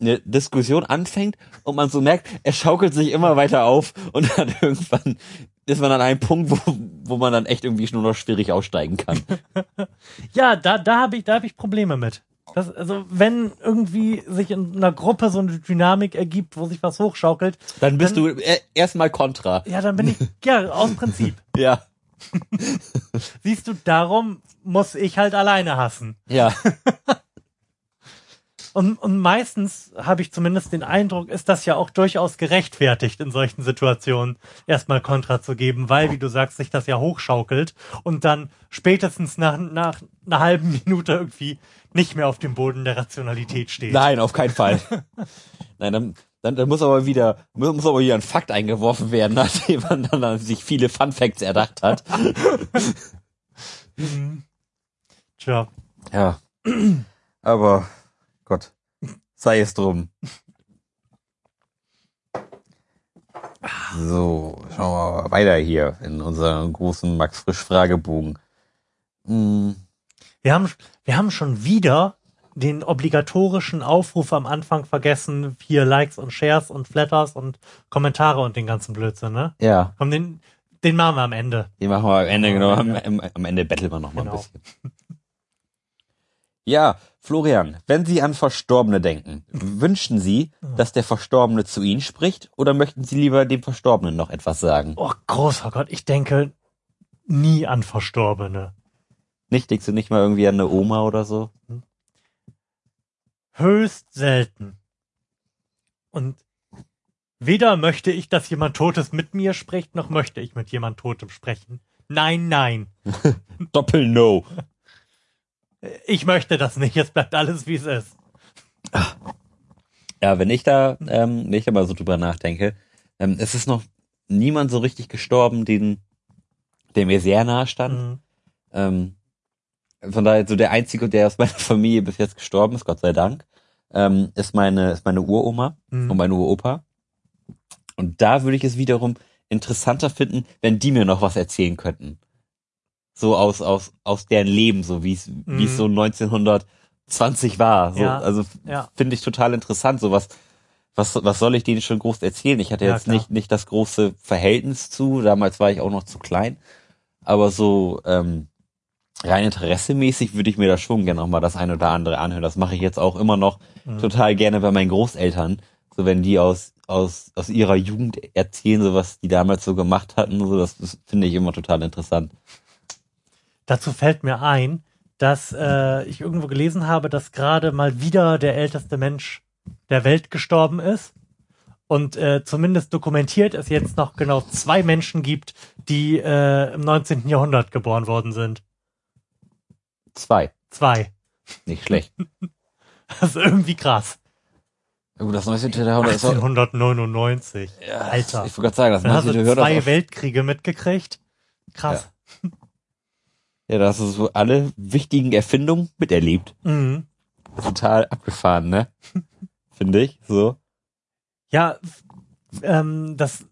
Speaker 2: eine Diskussion anfängt und man so merkt, er schaukelt sich immer weiter auf und dann irgendwann ist man an einem Punkt, wo, wo man dann echt irgendwie nur noch schwierig aussteigen kann.
Speaker 1: Ja, da, da habe ich, da habe ich Probleme mit. Das, also, wenn irgendwie sich in einer Gruppe so eine Dynamik ergibt, wo sich was hochschaukelt,
Speaker 2: Dann bist du äh, erstmal kontra.
Speaker 1: ja, dann bin ich, ja, aus Prinzip.
Speaker 2: Ja.
Speaker 1: Siehst du, darum muss ich halt alleine hassen.
Speaker 2: Ja.
Speaker 1: Und, und meistens habe ich zumindest den Eindruck, ist das ja auch durchaus gerechtfertigt, in solchen Situationen erstmal Kontra zu geben, weil, wie du sagst, sich das ja hochschaukelt und dann spätestens nach, nach einer halben Minute irgendwie nicht mehr auf dem Boden der Rationalität steht.
Speaker 2: Nein, auf keinen Fall. Nein, dann, dann, dann muss aber wieder, muss, muss aber wieder ein Fakt eingeworfen werden, nachdem man dann sich viele Fun Facts erdacht hat.
Speaker 1: Tja,
Speaker 2: Ja. Aber Gott, sei es drum. So, schauen wir mal weiter hier in unserem großen Max Frisch Fragebogen. Hm,
Speaker 1: wir haben, wir haben schon wieder den obligatorischen Aufruf am Anfang vergessen, hier Likes und Shares und Flatters und Kommentare und den ganzen Blödsinn, ne?
Speaker 2: ja,
Speaker 1: Komm, den, den machen wir am Ende.
Speaker 2: die machen wir am Ende, genau. Am, am, Ende betteln wir noch mal
Speaker 1: Genau.
Speaker 2: ein bisschen. Ja, Florian, wenn Sie an Verstorbene denken, wünschen Sie, dass der Verstorbene zu Ihnen spricht oder möchten Sie lieber dem Verstorbenen noch etwas sagen?
Speaker 1: Oh, großer Gott, ich denke nie an Verstorbene.
Speaker 2: Nicht, denkst du nicht mal irgendwie an eine Oma oder so?
Speaker 1: Höchst selten. Und weder möchte ich, dass jemand Totes mit mir spricht, noch möchte ich mit jemand Totem sprechen. Nein, nein.
Speaker 2: Doppel-No.
Speaker 1: Ich möchte das nicht. Es bleibt alles, wie es ist.
Speaker 2: Ja, wenn ich da, ähm, wenn ich da mal so drüber nachdenke, ähm, es ist noch niemand so richtig gestorben, den, der mir sehr nahe stand.
Speaker 1: Mhm.
Speaker 2: Ähm, von daher, so der einzige, der aus meiner Familie bis jetzt gestorben ist, Gott sei Dank, ähm, ist meine, ist meine Uroma
Speaker 1: Mhm.
Speaker 2: und mein Uropa. Und da würde ich es wiederum interessanter finden, wenn die mir noch was erzählen könnten. So aus, aus, aus deren Leben, so wie es, wie es
Speaker 1: Mhm.
Speaker 2: so 1920 war. So,
Speaker 1: Ja,
Speaker 2: also
Speaker 1: ja.
Speaker 2: finde ich total interessant. So was, was, was soll ich denen schon groß erzählen? Ich hatte
Speaker 1: Ja,
Speaker 2: jetzt
Speaker 1: klar.
Speaker 2: nicht, nicht das große Verhältnis zu. Damals war ich auch noch zu klein. Aber so, ähm, rein interessemäßig würde ich mir da schon gerne noch mal das eine oder andere anhören. Das mache ich jetzt auch immer noch
Speaker 1: Mhm.
Speaker 2: total gerne bei meinen Großeltern. So wenn die aus, aus, aus ihrer Jugend erzählen, so was die damals so gemacht hatten, so das, das finde ich immer total interessant.
Speaker 1: Dazu fällt mir ein, dass äh, ich irgendwo gelesen habe, dass gerade mal wieder der älteste Mensch der Welt gestorben ist. Und äh, zumindest dokumentiert es jetzt noch genau zwei Menschen gibt, die äh, im 19. Jahrhundert geboren worden sind.
Speaker 2: Zwei.
Speaker 1: Zwei.
Speaker 2: Nicht schlecht.
Speaker 1: Das ist irgendwie krass.
Speaker 2: Oh, das 19. Jahrhundert ist auch,
Speaker 1: 1899.
Speaker 2: ja,
Speaker 1: Alter.
Speaker 2: Ich wollte gerade sagen, das
Speaker 1: Dann hast
Speaker 2: 19.
Speaker 1: du
Speaker 2: Jahrhundert
Speaker 1: zwei Weltkriege mitgekriegt. Krass.
Speaker 2: ja, da hast du so alle wichtigen Erfindungen miterlebt.
Speaker 1: Mhm.
Speaker 2: Total abgefahren, ne? Finde ich, so.
Speaker 1: Ja, ähm, das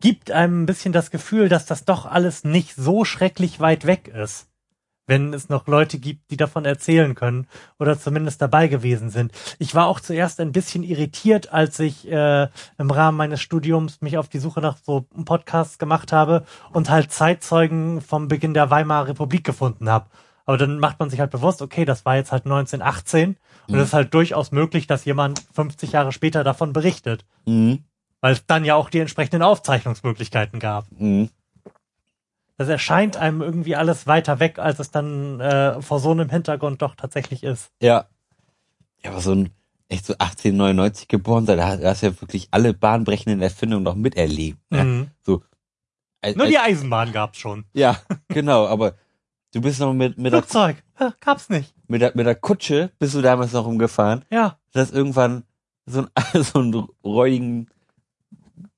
Speaker 1: gibt einem ein bisschen das Gefühl, dass das doch alles nicht so schrecklich weit weg ist. Wenn es noch Leute gibt, die davon erzählen können oder zumindest dabei gewesen sind. Ich war auch zuerst ein bisschen irritiert, als ich äh, im Rahmen meines Studiums mich auf die Suche nach so Podcasts gemacht habe und halt Zeitzeugen vom Beginn der Weimarer Republik gefunden habe. Aber dann macht man sich halt bewusst, okay, das war jetzt halt 1918 und
Speaker 2: Mhm.
Speaker 1: es ist halt durchaus möglich, dass jemand 50 Jahre später davon berichtet
Speaker 2: Mhm.
Speaker 1: weil es dann ja auch die entsprechenden Aufzeichnungsmöglichkeiten gab.
Speaker 2: Mhm.
Speaker 1: Das erscheint einem irgendwie alles weiter weg, als es dann äh, vor so einem Hintergrund doch tatsächlich ist.
Speaker 2: Ja. Ja, aber so ein echt so 1899 geboren sein, da hast du ja wirklich alle bahnbrechenden Erfindungen noch miterlebt. Ne?
Speaker 1: Mhm.
Speaker 2: Als-
Speaker 1: Nur die Eisenbahn gab's schon.
Speaker 2: Ja, genau, aber du bist noch mit, mit, der,
Speaker 1: Flugzeug, ja, gab's nicht.
Speaker 2: mit, der, mit der Kutsche, bist du damals noch rumgefahren,
Speaker 1: Ja,
Speaker 2: du hast irgendwann so, ein, so einen räudigen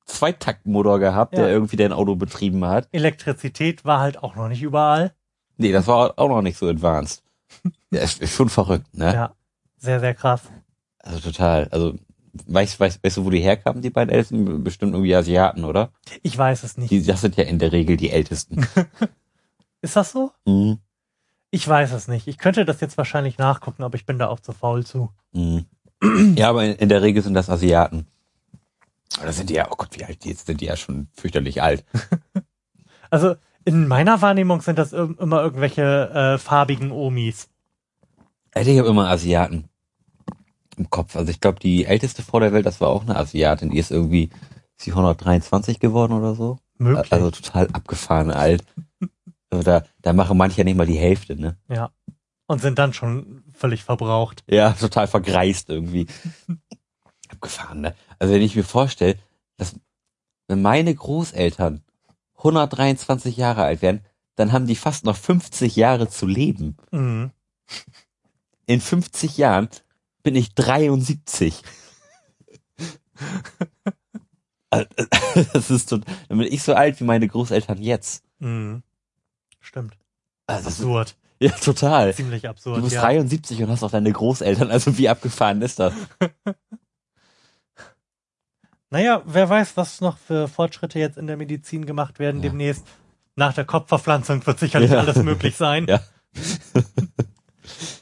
Speaker 2: Zweitaktmotor gehabt,
Speaker 1: Ja.
Speaker 2: der irgendwie dein Auto betrieben hat.
Speaker 1: Elektrizität war halt auch noch nicht überall.
Speaker 2: Nee, das war auch noch nicht so advanced. Ja, ist, ist schon verrückt, ne?
Speaker 1: Ja, sehr, sehr krass.
Speaker 2: Also total. Also, weißt, weißt, weißt du, wo die herkamen, die beiden Ältesten? Bestimmt irgendwie Asiaten, oder?
Speaker 1: Ich weiß es nicht.
Speaker 2: Die, das sind ja in der Regel die Ältesten.
Speaker 1: Ist das so?
Speaker 2: mhm.
Speaker 1: Ich weiß es nicht. Ich könnte das jetzt wahrscheinlich nachgucken, aber ich bin da auch zu faul zu.
Speaker 2: Mhm. Ja, aber in, in der Regel sind das Asiaten. Das sind die ja, oh Gott, wie alt die jetzt sind, die ja schon fürchterlich alt.
Speaker 1: Also in meiner Wahrnehmung sind das immer irgendwelche äh, farbigen Omis.
Speaker 2: Ich habe immer Asiaten im Kopf. Also ich glaube, die älteste Frau der Welt, das war auch eine Asiatin. Die ist irgendwie ist sie 123 geworden oder so.
Speaker 1: Möglich.
Speaker 2: Also total abgefahren alt. Also da, da machen manche ja nicht mal die Hälfte, ne?
Speaker 1: Ja. Und sind dann schon völlig verbraucht.
Speaker 2: Ja, total vergreist irgendwie. Abgefahren, ne? Also wenn ich mir vorstelle, dass wenn meine Großeltern 123 Jahre alt wären, dann haben die fast noch 50 Jahre zu leben.
Speaker 1: Mhm.
Speaker 2: In 50 Jahren bin ich 73. Das ist tot, dann bin ich so alt wie meine Großeltern jetzt.
Speaker 1: Mhm. Stimmt.
Speaker 2: Also
Speaker 1: Absurd.
Speaker 2: ja, total.
Speaker 1: Ziemlich
Speaker 2: Du
Speaker 1: absurd.
Speaker 2: bist
Speaker 1: Ja.
Speaker 2: 73 und hast auch deine Großeltern. Also wie abgefahren ist das?
Speaker 1: Naja, wer weiß, was noch für Fortschritte jetzt in der Medizin gemacht werden
Speaker 2: Ja.
Speaker 1: demnächst. Nach der Kopfverpflanzung wird sicherlich
Speaker 2: Ja.
Speaker 1: alles möglich sein.
Speaker 2: Ja.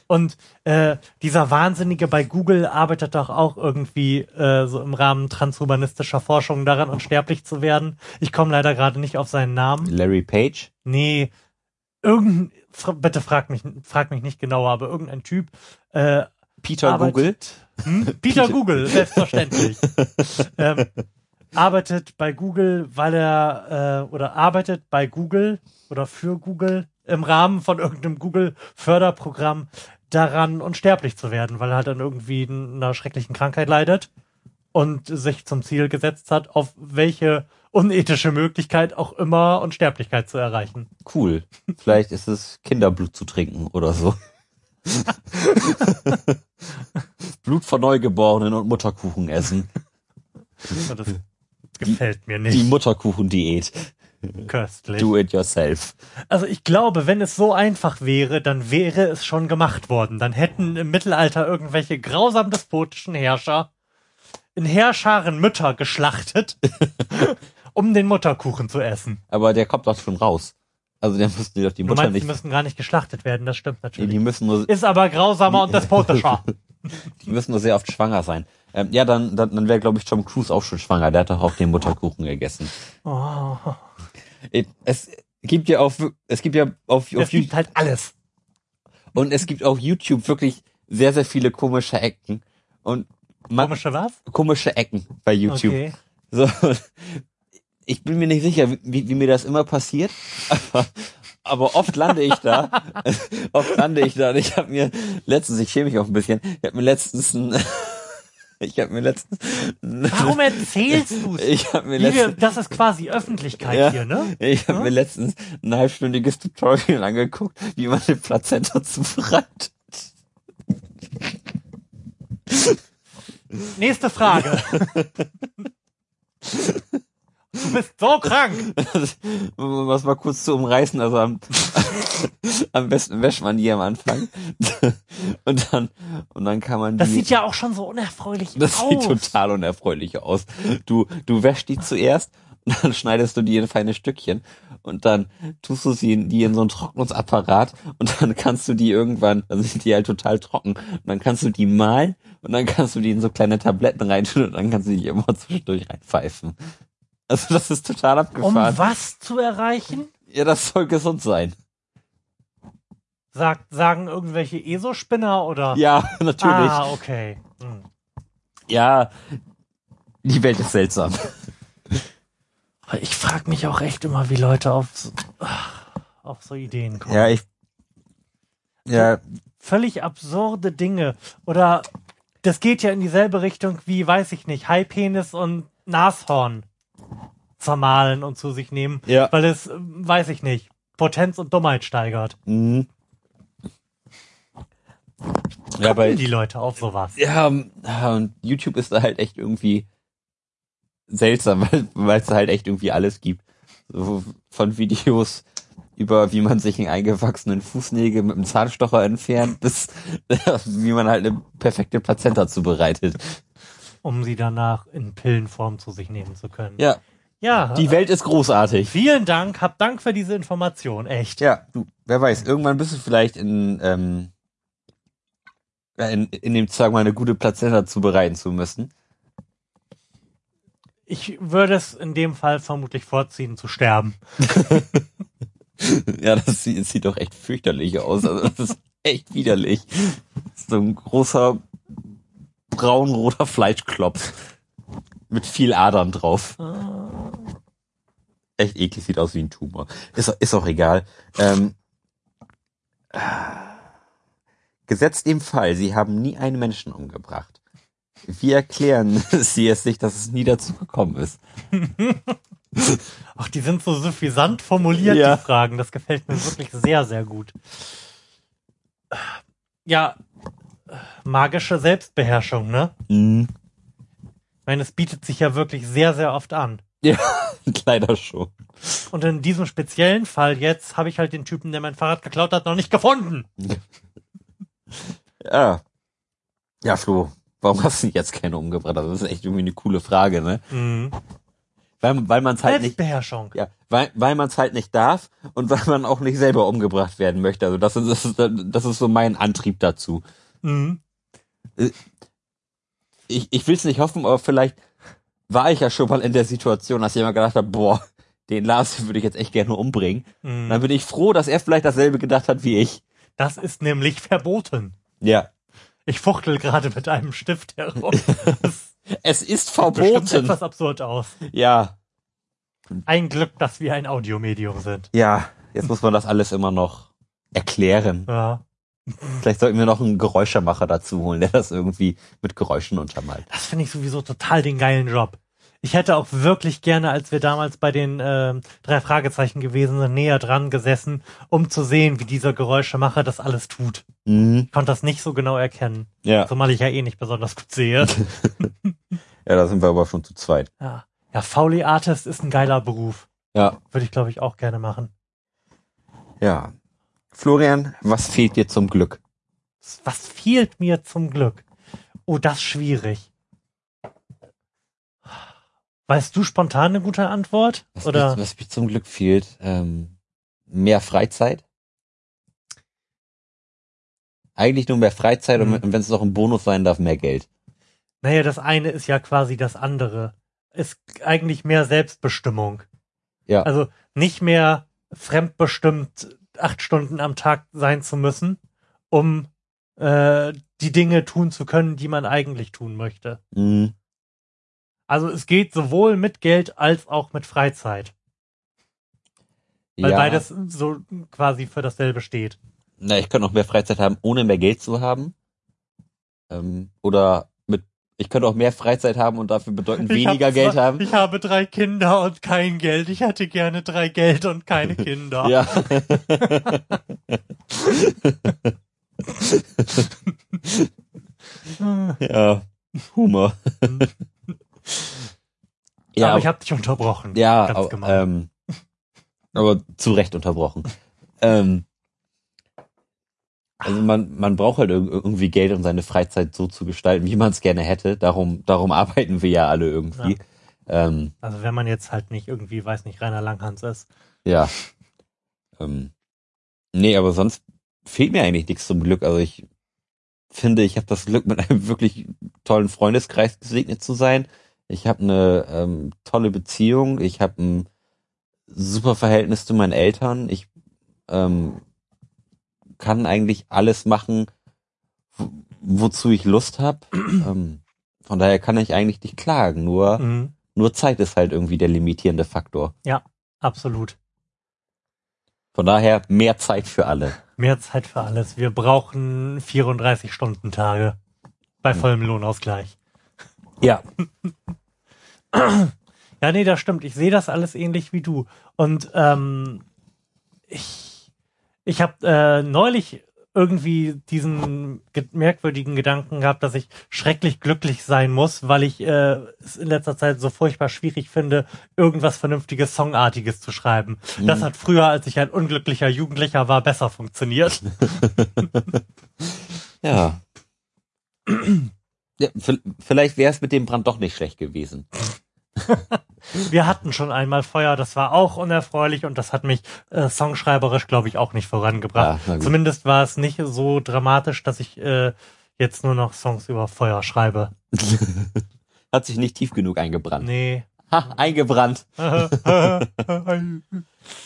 Speaker 1: Und äh, dieser Wahnsinnige bei Google arbeitet doch auch irgendwie äh, so im Rahmen transhumanistischer Forschung daran, unsterblich zu werden. Ich komme leider gerade nicht auf seinen Namen.
Speaker 2: Larry Page?
Speaker 1: Nee, irgendein, bitte frag mich, frag mich nicht genauer, aber irgendein Typ äh,
Speaker 2: Peter
Speaker 1: arbeitet-
Speaker 2: Google?
Speaker 1: Hm? Peter Google, selbstverständlich. ähm, arbeitet bei Google, weil er äh, oder arbeitet bei Google oder für Google im Rahmen von irgendeinem Google-Förderprogramm daran, unsterblich zu werden, weil er halt dann irgendwie in einer schrecklichen Krankheit leidet und sich zum Ziel gesetzt hat, auf welche unethische Möglichkeit auch immer Unsterblichkeit zu erreichen.
Speaker 2: Cool. Vielleicht ist es Kinderblut zu trinken oder so. Von Neugeborenen und Mutterkuchen essen.
Speaker 1: Das gefällt mir
Speaker 2: Die
Speaker 1: nicht.
Speaker 2: Mutterkuchen-Diät.
Speaker 1: Köstlich.
Speaker 2: Do it yourself.
Speaker 1: Also ich glaube, wenn es so einfach wäre, dann wäre es schon gemacht worden. Dann hätten im Mittelalter irgendwelche grausam despotischen Herrscher in Heerscharen Mütter geschlachtet, um den Mutterkuchen zu essen.
Speaker 2: Aber der kommt doch schon raus. Also der müssen die doch die
Speaker 1: Du
Speaker 2: Mutter
Speaker 1: meinst,
Speaker 2: nicht.
Speaker 1: die müssen gar nicht geschlachtet werden, das stimmt natürlich.
Speaker 2: die müssen nur,
Speaker 1: Ist aber grausamer und despotischer.
Speaker 2: die müssen nur sehr oft schwanger sein. Ähm, ja, dann, dann, dann wäre, glaube ich, Tom Cruise auch schon schwanger. Der hat doch auch den Mutterkuchen gegessen.
Speaker 1: Oh,
Speaker 2: Äh, Es gibt ja auf, es gibt ja auf, auf
Speaker 1: es
Speaker 2: YouTube,
Speaker 1: gibt halt alles.
Speaker 2: und es gibt auf YouTube wirklich sehr, sehr viele komische Ecken. Und man,
Speaker 1: Komische was?
Speaker 2: komische Ecken bei YouTube.
Speaker 1: Okay.
Speaker 2: So, ich bin mir nicht sicher, wie, wie mir das immer passiert, aber, aber oft lande ich da, oft lande ich da. Und ich habe mir letztens, ich schäme mich auch ein bisschen, ich habe mir letztens ein, ich habe mir letztens,
Speaker 1: Warum erzählst du es?
Speaker 2: ich habe mir letztens,
Speaker 1: Das ist quasi Öffentlichkeit
Speaker 2: Ja.
Speaker 1: hier, ne?
Speaker 2: ich habe
Speaker 1: Ja?
Speaker 2: mir letztens ein halbstündiges Tutorial angeguckt, wie man den Plazenta zubereitet.
Speaker 1: Nächste Frage. Du bist so krank.
Speaker 2: um was mal kurz zu umreißen, also am, am besten wäscht man die am Anfang. Und dann, und dann kann man die.
Speaker 1: Das sieht ja auch schon so unerfreulich
Speaker 2: das
Speaker 1: aus.
Speaker 2: sieht total unerfreulich aus. Du, du wäschst die zuerst und dann schneidest du die in feine Stückchen und dann tust du sie in, die in so einen Trocknungsapparat und dann kannst du die irgendwann, dann sind die halt total trocken und dann kannst du die malen und dann kannst du die in so kleine Tabletten reintun und dann kannst du die immer zwischendurch reinpfeifen. Also das ist total
Speaker 1: um
Speaker 2: abgefahren.
Speaker 1: was zu erreichen?
Speaker 2: Ja, das soll gesund sein.
Speaker 1: Sagt, sagen irgendwelche ESO-Spinner oder?
Speaker 2: Ja, natürlich.
Speaker 1: Ah, okay. Hm.
Speaker 2: Ja, die Welt ist seltsam.
Speaker 1: Ich frage mich auch echt immer, wie Leute auf so, auf so Ideen kommen.
Speaker 2: Ja, ich. Ja,
Speaker 1: Völlig absurde Dinge. Oder das geht ja in dieselbe Richtung wie, weiß ich nicht, Haipenis und Nashorn zermahlen und zu sich nehmen,
Speaker 2: ja.
Speaker 1: weil es, ähm, weiß ich nicht, Potenz und Dummheit steigert.
Speaker 2: Mhm. Ja, bei,
Speaker 1: die Leute auf sowas.
Speaker 2: ja, ja, und YouTube ist da halt echt irgendwie seltsam, weil weil es da halt echt irgendwie alles gibt. So von Videos über wie man sich einen eingewachsenen Fußnägel mit einem Zahnstocher entfernt, bis wie man halt eine perfekte Plazenta zubereitet.
Speaker 1: um sie danach in Pillenform zu sich nehmen zu können.
Speaker 2: Ja,
Speaker 1: Ja,
Speaker 2: die Welt ist großartig.
Speaker 1: vielen Dank, hab Dank für diese Information, echt.
Speaker 2: Ja, du, wer weiß, irgendwann bist du vielleicht in, ähm, in, in dem Zwang mal eine gute Plazenta zubereiten zu müssen.
Speaker 1: Ich würde es in dem Fall vermutlich vorziehen, zu sterben.
Speaker 2: Ja, das sieht, sieht doch echt fürchterlich aus. Also das ist echt widerlich. So ein großer braunroter Fleischklops mit viel Adern drauf. Echt eklig, sieht aus wie ein Tumor. Ist, ist auch egal. Ähm, gesetzt im Fall, Sie haben nie einen Menschen umgebracht. Wie erklären Sie es sich, dass es nie dazu gekommen ist?
Speaker 1: Ach, die sind so suffisant formuliert,
Speaker 2: Ja.
Speaker 1: die Fragen. Das gefällt mir wirklich sehr, sehr gut. Ja, magische Selbstbeherrschung, ne?
Speaker 2: Mhm.
Speaker 1: Ich meine, es bietet sich ja wirklich sehr, sehr oft an.
Speaker 2: Ja, leider schon.
Speaker 1: Und in diesem speziellen Fall jetzt habe ich halt den Typen, der mein Fahrrad geklaut hat, noch nicht gefunden.
Speaker 2: Ja. Ja, Flo, warum hast du jetzt keine umgebracht? Also, Das ist echt irgendwie eine coole Frage, ne?
Speaker 1: Mhm.
Speaker 2: Weil, weil man es halt nicht, ja, weil, weil man es halt nicht darf und weil man auch nicht selber umgebracht werden möchte. Also das ist, das ist, das ist so mein Antrieb dazu.
Speaker 1: Mhm.
Speaker 2: Ich, ich will es nicht hoffen, aber vielleicht war ich ja schon mal in der Situation, dass jemand gedacht hat, boah, den Lars würde ich jetzt echt gerne umbringen.
Speaker 1: Mhm.
Speaker 2: Dann bin ich froh, dass er vielleicht dasselbe gedacht hat wie ich.
Speaker 1: Das ist nämlich verboten.
Speaker 2: Ja.
Speaker 1: Ich fuchtel gerade mit einem Stift herum. Das
Speaker 2: Es ist
Speaker 1: sieht bestimmt
Speaker 2: verboten.
Speaker 1: etwas absurd aus.
Speaker 2: Ja.
Speaker 1: Ein Glück, dass wir ein Audiomedium sind.
Speaker 2: Ja. Jetzt muss man das alles immer noch erklären.
Speaker 1: Ja.
Speaker 2: Vielleicht sollten wir noch einen Geräuschemacher dazu holen, der das irgendwie mit Geräuschen untermalt.
Speaker 1: Das finde ich sowieso total den geilen Job. Ich hätte auch wirklich gerne, als wir damals bei den ähm, drei Fragezeichen gewesen sind, näher dran gesessen, um zu sehen, wie dieser Geräuschemacher das alles tut.
Speaker 2: Mhm.
Speaker 1: Ich konnte das nicht so genau erkennen,
Speaker 2: Ja.
Speaker 1: zumal ich ja eh nicht besonders gut sehe.
Speaker 2: ja, da sind wir aber schon zu zweit.
Speaker 1: ja, ja Foley Artist ist ein geiler Beruf.
Speaker 2: Ja.
Speaker 1: Würde ich, glaube ich, auch gerne machen.
Speaker 2: Ja. Florian, was fehlt dir zum Glück?
Speaker 1: Was fehlt mir zum Glück? Oh, das ist schwierig. Weißt du spontan eine gute Antwort?
Speaker 2: Was,
Speaker 1: Oder?
Speaker 2: Mir, was mir zum Glück fehlt? Ähm, mehr Freizeit? Eigentlich nur mehr Freizeit
Speaker 1: Mhm.
Speaker 2: und wenn es noch ein Bonus sein darf, mehr Geld.
Speaker 1: Naja, das eine ist ja quasi das andere. Ist eigentlich mehr Selbstbestimmung.
Speaker 2: Ja.
Speaker 1: Also nicht mehr fremdbestimmt acht Stunden am Tag sein zu müssen, um äh, die Dinge tun zu können, die man eigentlich tun möchte.
Speaker 2: Mhm.
Speaker 1: Also es geht sowohl mit Geld als auch mit Freizeit, weil
Speaker 2: ja.
Speaker 1: beides so quasi für dasselbe steht.
Speaker 2: Na, ich könnte noch mehr Freizeit haben, ohne mehr Geld zu haben. Ähm, oder ich könnte auch mehr Freizeit haben und dafür bedeutend weniger
Speaker 1: hab
Speaker 2: Geld
Speaker 1: zwar-
Speaker 2: haben.
Speaker 1: Ich habe drei Kinder und kein Geld. Ich hätte gerne drei Geld und keine Kinder.
Speaker 2: Ja. ja. Humor. ja,
Speaker 1: aber ich habe dich unterbrochen.
Speaker 2: ja, aber, ähm, aber zu Recht unterbrochen. ähm, also man, man braucht halt irg- irgendwie Geld, um seine Freizeit so zu gestalten, wie man es gerne hätte. Darum, darum arbeiten wir ja alle irgendwie. Ähm,
Speaker 1: Also wenn man jetzt halt nicht irgendwie, weiß nicht, Rainer Langhans ist.
Speaker 2: Ja. Ähm, nee, aber sonst fehlt mir eigentlich nichts zum Glück. Also ich finde, ich habe das Glück, mit einem wirklich tollen Freundeskreis gesegnet zu sein. Ich habe eine ähm, tolle Beziehung. Ich habe ein super Verhältnis zu meinen Eltern. Ich ähm, kann eigentlich alles machen, wo, wozu ich Lust habe. ähm, von daher kann ich eigentlich nicht klagen. Nur,
Speaker 1: Mhm,
Speaker 2: nur Zeit ist halt irgendwie der limitierende Faktor.
Speaker 1: absolut.
Speaker 2: Von daher mehr Zeit für alle.
Speaker 1: Mehr Zeit für alles. Wir brauchen 34 Stunden Tage bei
Speaker 2: Hm.
Speaker 1: vollem Lohnausgleich.
Speaker 2: Ja.
Speaker 1: Ja, nee, das stimmt. Ich sehe das alles ähnlich wie du. Und ähm, ich, ich habe äh, neulich irgendwie diesen ge merkwürdigen Gedanken gehabt, dass ich schrecklich glücklich sein muss, weil ich äh, es in letzter Zeit so furchtbar schwierig finde, irgendwas vernünftiges Songartiges zu schreiben. Das
Speaker 2: Mhm.
Speaker 1: hat früher, als ich ein unglücklicher Jugendlicher war, besser funktioniert.
Speaker 2: Ja. ja vielleicht wäre es mit dem Brand doch nicht schlecht gewesen.
Speaker 1: Wir hatten schon einmal Feuer, das war auch unerfreulich und das hat mich äh, songschreiberisch, glaube ich, auch nicht vorangebracht.
Speaker 2: Ja.
Speaker 1: Zumindest war es nicht so dramatisch, dass ich äh, jetzt nur noch Songs über Feuer schreibe.
Speaker 2: Hat sich nicht tief genug eingebrannt.
Speaker 1: Nee.
Speaker 2: Ha, eingebrannt.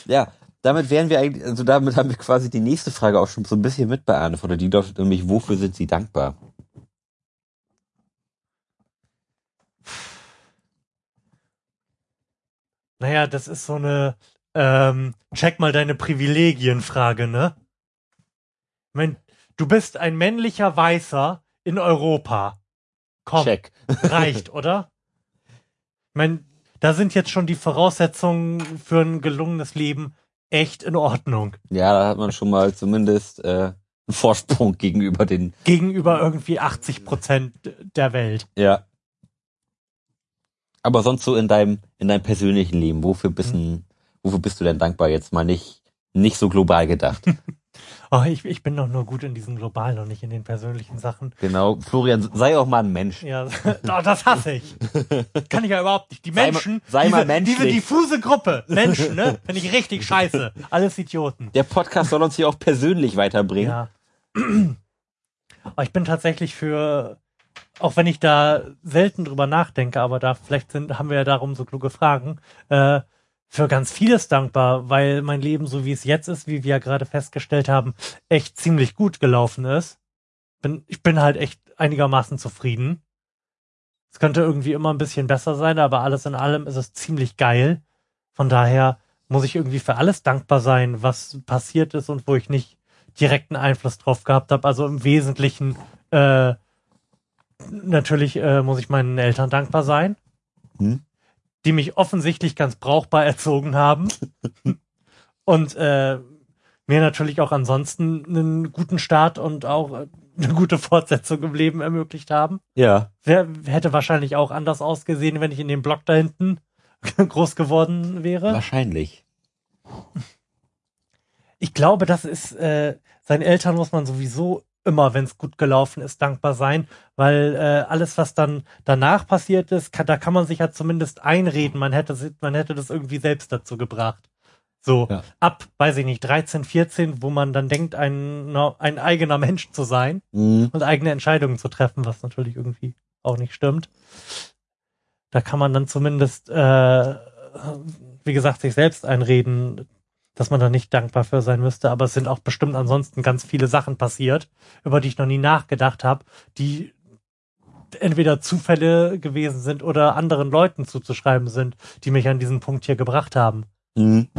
Speaker 2: Ja, damit wären wir eigentlich, also damit haben wir quasi die nächste Frage auch schon so ein bisschen mit beantwortet. Die lautet nämlich, wofür sind Sie dankbar?
Speaker 1: Naja, das ist so eine ähm, check mal deine Privilegien-Frage, ne? Ich mein, du bist ein männlicher Weißer in Europa. Komm.
Speaker 2: Check.
Speaker 1: reicht, oder? Ich meine, da sind jetzt schon die Voraussetzungen für ein gelungenes Leben echt in Ordnung.
Speaker 2: Ja, da hat man schon mal zumindest äh, einen Vorsprung gegenüber den,
Speaker 1: Gegenüber irgendwie 80 Prozent der Welt.
Speaker 2: ja. Aber sonst so in deinem, in deinem persönlichen Leben, wofür bist, denn, wofür bist du denn dankbar jetzt mal nicht, nicht so global gedacht?
Speaker 1: Oh, ich, ich bin doch nur gut in diesen globalen und nicht in den persönlichen Sachen.
Speaker 2: genau. Florian, sei auch mal ein Mensch.
Speaker 1: Ja, oh, das hasse ich. Kann ich ja überhaupt nicht. Die
Speaker 2: Sei mal-
Speaker 1: Menschen,
Speaker 2: sei
Speaker 1: diese,
Speaker 2: mal
Speaker 1: diese diffuse Gruppe, Menschen, ne? Finde ich richtig scheiße. Alles Idioten.
Speaker 2: Der Podcast soll uns hier auch persönlich weiterbringen.
Speaker 1: Ja. Aber ich bin tatsächlich für, auch wenn ich da selten drüber nachdenke, aber da vielleicht sind, haben wir ja darum so kluge Fragen, äh, für ganz vieles dankbar, weil mein Leben, so wie es jetzt ist, wie wir ja gerade festgestellt haben, echt ziemlich gut gelaufen ist. Bin, ich bin halt echt einigermaßen zufrieden. Es könnte irgendwie immer ein bisschen besser sein, aber alles in allem ist es ziemlich geil. Von daher muss ich irgendwie für alles dankbar sein, was passiert ist und wo ich nicht direkten Einfluss drauf gehabt habe. Also im Wesentlichen äh, natürlich äh, muss ich meinen Eltern dankbar sein,
Speaker 2: Hm?
Speaker 1: die mich offensichtlich ganz brauchbar erzogen haben und äh, mir natürlich auch ansonsten einen guten Start und auch äh, eine gute Fortsetzung im Leben ermöglicht haben.
Speaker 2: Ja.
Speaker 1: Wer hätte wahrscheinlich auch anders ausgesehen, wenn ich in dem Block da hinten groß geworden wäre.
Speaker 2: Wahrscheinlich.
Speaker 1: Ich glaube, das ist, äh, seinen Eltern muss man sowieso immer, wenn es gut gelaufen ist, dankbar sein, weil äh, alles, was dann danach passiert ist, kann, da kann man sich ja zumindest einreden, man hätte, man hätte das irgendwie selbst dazu gebracht. So,
Speaker 2: Ja.
Speaker 1: ab, weiß ich nicht, 13, 14, wo man dann denkt, ein, ein eigener Mensch zu sein
Speaker 2: Mhm.
Speaker 1: und eigene Entscheidungen zu treffen, was natürlich irgendwie auch nicht stimmt. Da kann man dann zumindest, äh, wie gesagt, sich selbst einreden, dass man da nicht dankbar für sein müsste. Aber es sind auch bestimmt ansonsten ganz viele Sachen passiert, über die ich noch nie nachgedacht habe, die entweder Zufälle gewesen sind oder anderen Leuten zuzuschreiben sind, die mich an diesen Punkt hier gebracht haben.
Speaker 2: Mhm.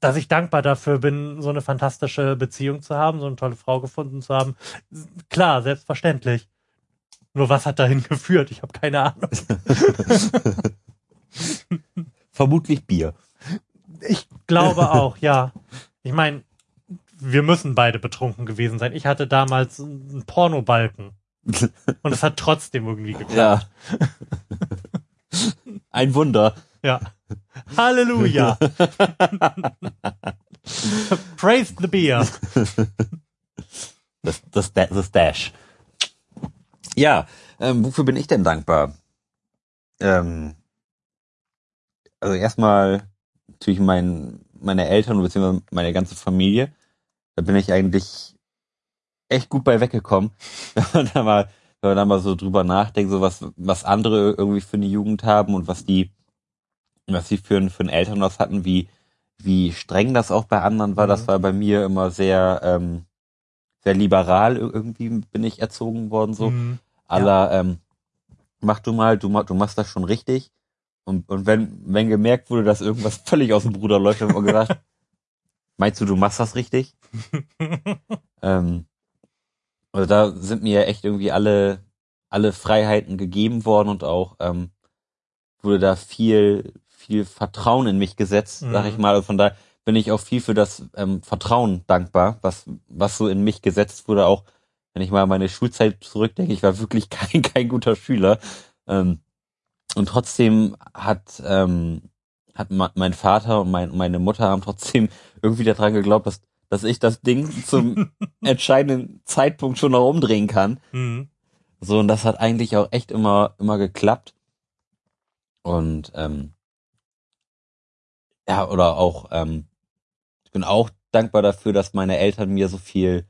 Speaker 1: dass ich dankbar dafür bin, so eine fantastische Beziehung zu haben, so eine tolle Frau gefunden zu haben. Klar, selbstverständlich. Nur was hat dahin geführt? Ich habe keine Ahnung.
Speaker 2: Vermutlich Bier.
Speaker 1: Ich glaube auch, ja. Ich meine, wir müssen beide betrunken gewesen sein. Ich hatte damals einen Pornobalken. Und es hat trotzdem irgendwie geklappt.
Speaker 2: Ja. Ein Wunder.
Speaker 1: Ja. Halleluja. Praise the beer.
Speaker 2: Das, das, das Dash. Ja, ähm, wofür bin ich denn dankbar? Ähm, also erstmal natürlich mein, meine Eltern bzw. meine ganze Familie. Da bin ich eigentlich echt gut bei weggekommen, wenn man da mal, wenn man da mal so drüber nachdenkt, so was, was andere irgendwie für eine Jugend haben und was die, was sie für, ein- für ein Elternhaus hatten, wie, wie streng das auch bei anderen war. Das
Speaker 1: Mhm.
Speaker 2: war bei mir immer sehr, ähm, sehr liberal ir- irgendwie bin ich erzogen worden, so.
Speaker 1: Mhm.
Speaker 2: aller, ähm, mach du mal, du, du machst das schon richtig. Und, und wenn, wenn gemerkt wurde, dass irgendwas völlig aus dem Bruder läuft, haben wir gesagt, meinst du, du machst das richtig? Ähm, also da sind mir echt irgendwie alle, alle Freiheiten gegeben worden und auch ähm, wurde da viel, viel Vertrauen in mich gesetzt, sag
Speaker 1: Mhm.
Speaker 2: ich mal. Und von daher bin ich auch viel für das ähm, Vertrauen dankbar, was, was so in mich gesetzt wurde, auch wenn ich mal meine Schulzeit zurückdenke, ich war wirklich kein, kein guter Schüler. Ähm, und trotzdem hat, ähm, hat mein Vater und mein, meine Mutter haben trotzdem irgendwie daran geglaubt, dass, dass ich das Ding zum entscheidenden Zeitpunkt schon noch umdrehen kann.
Speaker 1: Mhm.
Speaker 2: So, und das hat eigentlich auch echt immer, immer geklappt. Und ähm, ja, oder auch, ähm, ich bin auch dankbar dafür, dass meine Eltern mir so viel,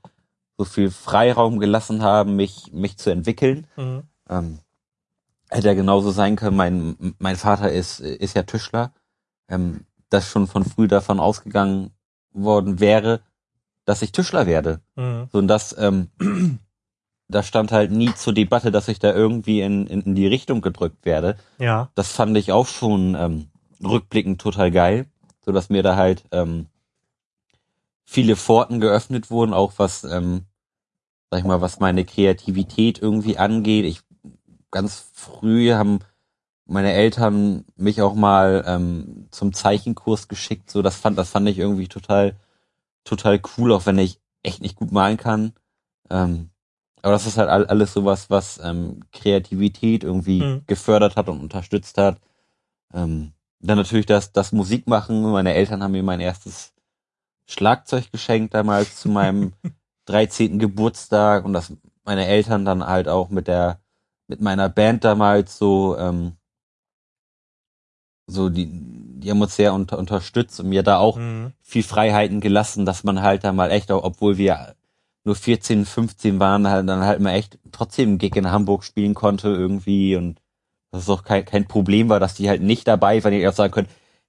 Speaker 2: so viel Freiraum gelassen haben, mich, mich zu entwickeln.
Speaker 1: Mhm.
Speaker 2: Ähm, hätte ja genauso sein können, mein, mein Vater ist, ist ja Tischler, ähm, dass schon von früh davon ausgegangen worden wäre, dass ich Tischler werde.
Speaker 1: Mhm.
Speaker 2: So, und das, ähm, da stand halt nie zur Debatte, dass ich da irgendwie in, in, in die Richtung gedrückt werde.
Speaker 1: Ja.
Speaker 2: Das fand ich auch schon ähm, rückblickend total geil, so dass mir da halt ähm, viele Pforten geöffnet wurden, auch was, ähm, sag ich mal, was meine Kreativität irgendwie angeht. Ich ganz früh haben meine Eltern mich auch mal ähm, zum Zeichenkurs geschickt. So, das fand, das fand ich irgendwie total, total cool, auch wenn ich echt nicht gut malen kann. Ähm, aber das ist halt all, alles sowas, was ähm, Kreativität irgendwie
Speaker 1: Mhm.
Speaker 2: gefördert hat und unterstützt hat. Ähm, dann natürlich das, das Musikmachen. Meine Eltern haben mir mein erstes Schlagzeug geschenkt damals zu meinem 13. Geburtstag und das meine Eltern dann halt auch mit der mit meiner Band damals so ähm, so die die haben uns sehr unter, unterstützt und mir da auch
Speaker 1: Mhm.
Speaker 2: viel Freiheiten gelassen, dass man halt da mal echt, auch, obwohl wir nur 14, 15 waren, halt dann halt mal echt trotzdem einen Gig in Hamburg spielen konnte irgendwie und das ist auch kein, kein Problem war, dass die halt nicht dabei waren, die auch sagen können,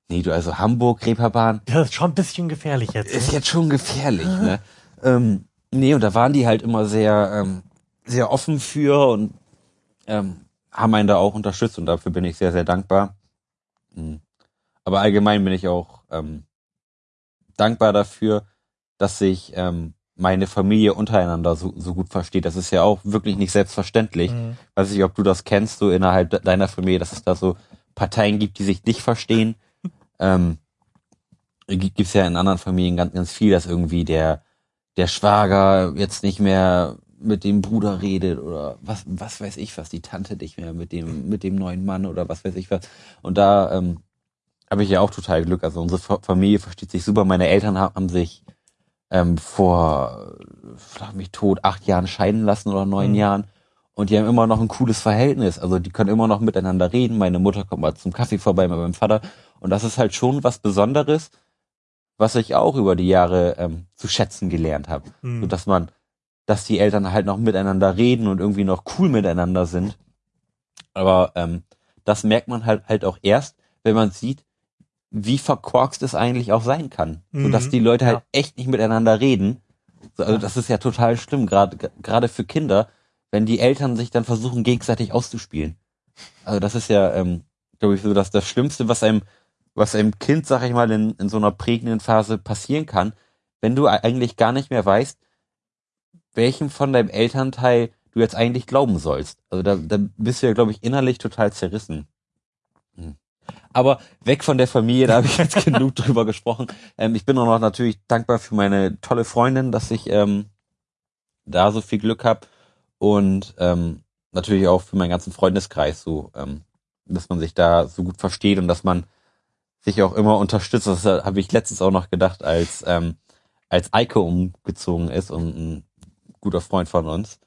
Speaker 2: nee, du, also Hamburg, Reeperbahn,
Speaker 1: Das ist schon ein bisschen gefährlich jetzt.
Speaker 2: ist
Speaker 1: ne?
Speaker 2: jetzt schon gefährlich, ne? Ähm, nee, und da waren die halt immer sehr, ähm, sehr offen für und ähm, haben einen da auch unterstützt und dafür bin ich sehr, sehr dankbar. Mhm. Aber allgemein bin ich auch ähm, dankbar dafür, dass sich ähm, meine Familie untereinander so, so gut versteht. Das ist ja auch wirklich nicht selbstverständlich.
Speaker 1: Mhm.
Speaker 2: Weiß nicht, ob du das kennst, so innerhalb de- deiner Familie, dass es da so Parteien gibt, die sich nicht verstehen. ähm, gi- gibt's ja in anderen Familien ganz, ganz viel, dass irgendwie der, der Schwager jetzt nicht mehr mit dem Bruder redet oder was, was weiß ich was, die Tante nicht mehr mit dem, mit dem neuen Mann oder was weiß ich was. Und da ähm, habe ich ja auch total Glück. Also unsere Fa- Familie versteht sich super. Meine Eltern haben, sich ähm, vor, schlag mich tot, acht Jahren scheiden lassen oder neun
Speaker 1: Mhm.
Speaker 2: Jahren. Und die haben immer noch ein cooles Verhältnis. Also die können immer noch miteinander reden. Meine Mutter kommt mal zum Kaffee vorbei mit meinem Vater. Und das ist halt schon was Besonderes, was ich auch über die Jahre ähm, zu schätzen gelernt habe.
Speaker 1: Mhm.
Speaker 2: So dass man, dass die Eltern halt noch miteinander reden und irgendwie noch cool miteinander sind. Aber ähm, das merkt man halt halt auch erst, wenn man sieht, wie verkorkst es eigentlich auch sein kann. So
Speaker 1: Mhm.
Speaker 2: dass die Leute halt
Speaker 1: Ja.
Speaker 2: echt nicht miteinander reden. So, also das ist ja total schlimm, gerade gerade für Kinder, wenn die Eltern sich dann versuchen, gegenseitig auszuspielen. Also das ist ja, ähm, glaube ich, so dass das Schlimmste, was einem, was einem Kind, sag ich mal, in, in so einer prägenden Phase passieren kann, wenn du eigentlich gar nicht mehr weißt, welchem von deinem Elternteil du jetzt eigentlich glauben sollst. Also da, da bist du ja, glaube ich, innerlich total zerrissen. Hm. Aber weg von der Familie, da habe ich jetzt genug drüber gesprochen. Ähm, ich bin auch noch natürlich dankbar für meine tolle Freundin, dass ich ähm, da so viel Glück habe und ähm, natürlich auch für meinen ganzen Freundeskreis so, ähm, dass man sich da so gut versteht und dass man sich auch immer unterstützt. Das habe ich letztens auch noch gedacht, als ähm, als Eike umgezogen ist und ein guter Freund von uns,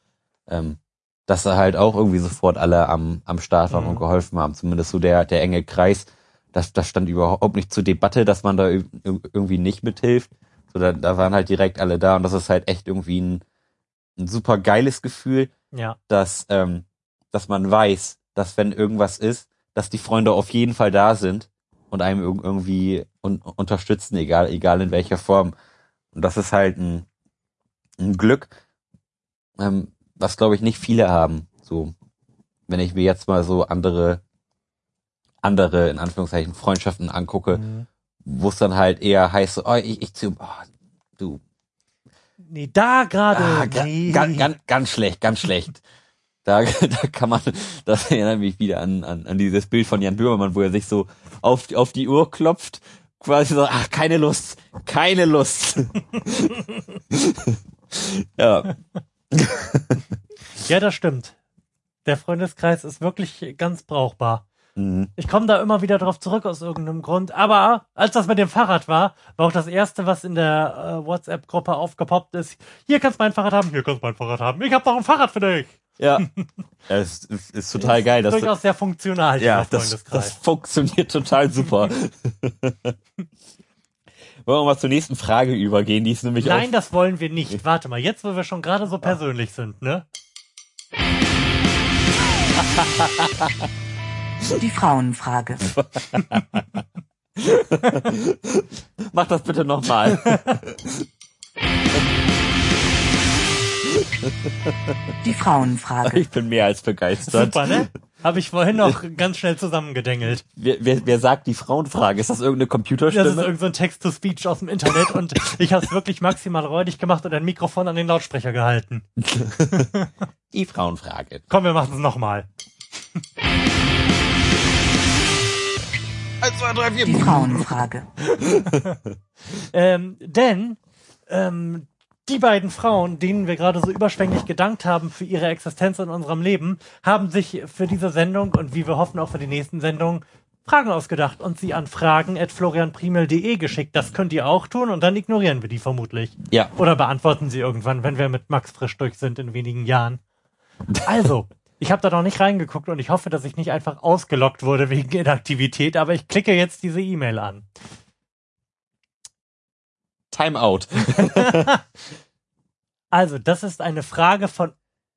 Speaker 2: ähm, dass da halt auch irgendwie sofort alle am, am Start waren
Speaker 1: Mhm.
Speaker 2: und geholfen haben. Zumindest so der, der enge Kreis. Das, das stand überhaupt nicht zur Debatte, dass man da ir- irgendwie nicht mithilft. So, da, da waren halt direkt alle da und das ist halt echt irgendwie ein, ein super geiles Gefühl,
Speaker 1: Ja.
Speaker 2: dass, ähm, dass man weiß, dass wenn irgendwas ist, dass die Freunde auf jeden Fall da sind und einem irg- irgendwie un unterstützen, egal, egal in welcher Form. Und das ist halt ein, ein Glück, ähm, was glaube ich nicht viele haben. So, wenn ich mir jetzt mal so andere, andere, in Anführungszeichen, Freundschaften angucke,
Speaker 1: Mhm.
Speaker 2: wo es dann halt eher heißt, so, oh, ich, ich zieh, oh, du,
Speaker 1: Nee, da gerade.
Speaker 2: Ah,
Speaker 1: nee.
Speaker 2: ga, ganz, ganz schlecht, ganz schlecht. Da, da kann man, das erinnert mich wieder an, an, an dieses Bild von Jan Böhmermann, wo er sich so auf, die- auf die Uhr klopft, quasi so, ach, keine Lust, keine Lust. ja,
Speaker 1: Ja, das stimmt. Der Freundeskreis ist wirklich ganz brauchbar.
Speaker 2: mhm.
Speaker 1: Ich komme da immer wieder drauf zurück aus irgendeinem Grund. Aber als das mit dem Fahrrad war, war auch das erste, was in der äh, WhatsApp-Gruppe aufgepoppt ist. Hier kannst du mein Fahrrad haben, hier kannst du mein Fahrrad haben. Ich habe noch ein Fahrrad für dich.
Speaker 2: ja. Es ist, ist total geil, dass
Speaker 1: Durchaus sehr funktional,
Speaker 2: ja, das, das
Speaker 1: Freundeskreis.
Speaker 2: funktioniert total super. Wollen wir mal zur nächsten Frage übergehen, die ist nämlich
Speaker 1: Nein,
Speaker 2: auch,
Speaker 1: das wollen wir nicht. Warte mal, jetzt, wo wir schon gerade so persönlich sind, ne?
Speaker 4: Die Frauenfrage.
Speaker 2: mach das bitte nochmal.
Speaker 4: Die Frauenfrage.
Speaker 2: Ich bin mehr als begeistert.
Speaker 1: Super, ne? Habe ich vorhin noch ganz schnell zusammengedengelt.
Speaker 2: Wer, wer, wer sagt die Frauenfrage? Ist das irgendeine
Speaker 1: Das ist
Speaker 2: Computerstimme?
Speaker 1: irgendein so Text-to-Speech aus dem Internet und ich habe es wirklich maximal räudig gemacht und ein Mikrofon an den Lautsprecher gehalten.
Speaker 2: die Frauenfrage.
Speaker 1: Komm, wir machen es nochmal.
Speaker 2: Eins, zwei, drei,
Speaker 4: Die
Speaker 2: vier.
Speaker 4: Frauenfrage.
Speaker 1: Ähm, denn ähm, die beiden Frauen, denen wir gerade so überschwänglich gedankt haben für ihre Existenz in unserem Leben, haben sich für diese Sendung und wie wir hoffen auch für die nächsten Sendungen Fragen ausgedacht und sie an fragen.florianprimel.de geschickt. Das könnt ihr auch tun und dann ignorieren wir die vermutlich.
Speaker 2: Ja,
Speaker 1: Oder beantworten sie irgendwann, wenn wir mit Max frisch durch sind in wenigen Jahren. Also, ich habe da noch nicht reingeguckt und ich hoffe, dass ich nicht einfach ausgelockt wurde wegen Inaktivität, aber ich klicke jetzt diese E-Mail an.
Speaker 2: Timeout.
Speaker 1: Also, das ist eine Frage von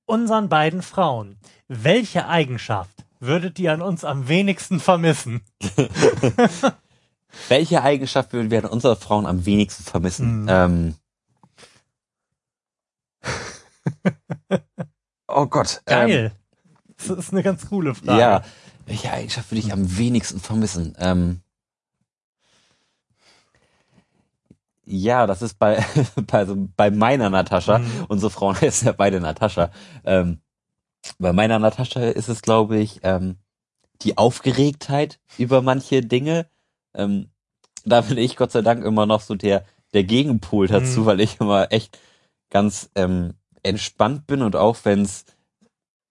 Speaker 1: unseren beiden Frauen. Welche Eigenschaft würdet ihr an uns am wenigsten vermissen?
Speaker 2: Welche Eigenschaft würden wir an unsere Frauen am wenigsten vermissen?
Speaker 1: Mhm.
Speaker 2: Ähm. oh Gott. Ähm,
Speaker 1: Geil. Das ist eine ganz coole Frage.
Speaker 2: Ja, welche Eigenschaft würde ich am wenigsten vermissen? Ähm, ja, das ist bei, bei, also bei meiner Natascha.
Speaker 1: Mhm.
Speaker 2: Unsere Frauen heißen ja beide Natascha. Ähm, bei meiner Natascha ist es, glaube ich, ähm, die Aufgeregtheit über manche Dinge. Ähm, da bin ich Gott sei Dank immer noch so der, der Gegenpol dazu,
Speaker 1: Mhm.
Speaker 2: weil ich immer echt ganz ähm, entspannt bin und auch wenn's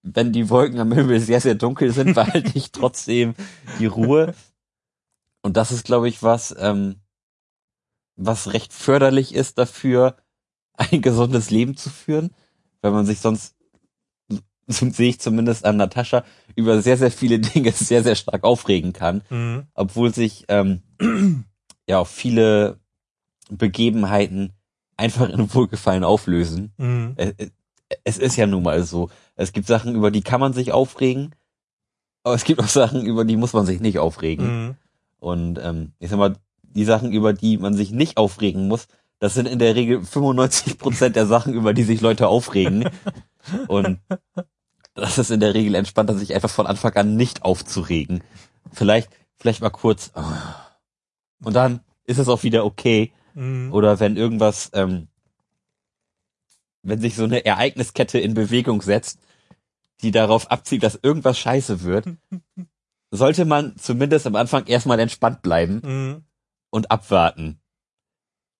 Speaker 2: wenn die Wolken am Himmel sehr, sehr dunkel sind, behalte ich trotzdem die Ruhe. Und das ist, glaube ich, was, ähm, was recht förderlich ist dafür, ein gesundes Leben zu führen, weil man sich sonst, so sehe ich zumindest an Natascha, über sehr, sehr viele Dinge sehr, sehr stark aufregen kann,
Speaker 1: Mhm.
Speaker 2: obwohl sich ähm, ja auch viele Begebenheiten einfach in Wohlgefallen auflösen.
Speaker 1: Mhm.
Speaker 2: Äh, äh, Es ist ja nun mal so. Es gibt Sachen, über die kann man sich aufregen, aber es gibt auch Sachen, über die muss man sich nicht aufregen.
Speaker 1: Mhm.
Speaker 2: Und ähm, ich sag mal, die Sachen, über die man sich nicht aufregen muss, das sind in der Regel 95 Prozent der Sachen, über die sich Leute aufregen. Und das ist in der Regel entspannter, sich einfach von Anfang an nicht aufzuregen. Vielleicht, vielleicht mal kurz. ah. Und dann ist es auch wieder okay.
Speaker 1: Mhm.
Speaker 2: Oder wenn irgendwas, ähm, wenn sich so eine Ereigniskette in Bewegung setzt, die darauf abzielt, dass irgendwas scheiße wird, sollte man zumindest am Anfang erstmal entspannt bleiben
Speaker 1: Mhm.
Speaker 2: Und abwarten.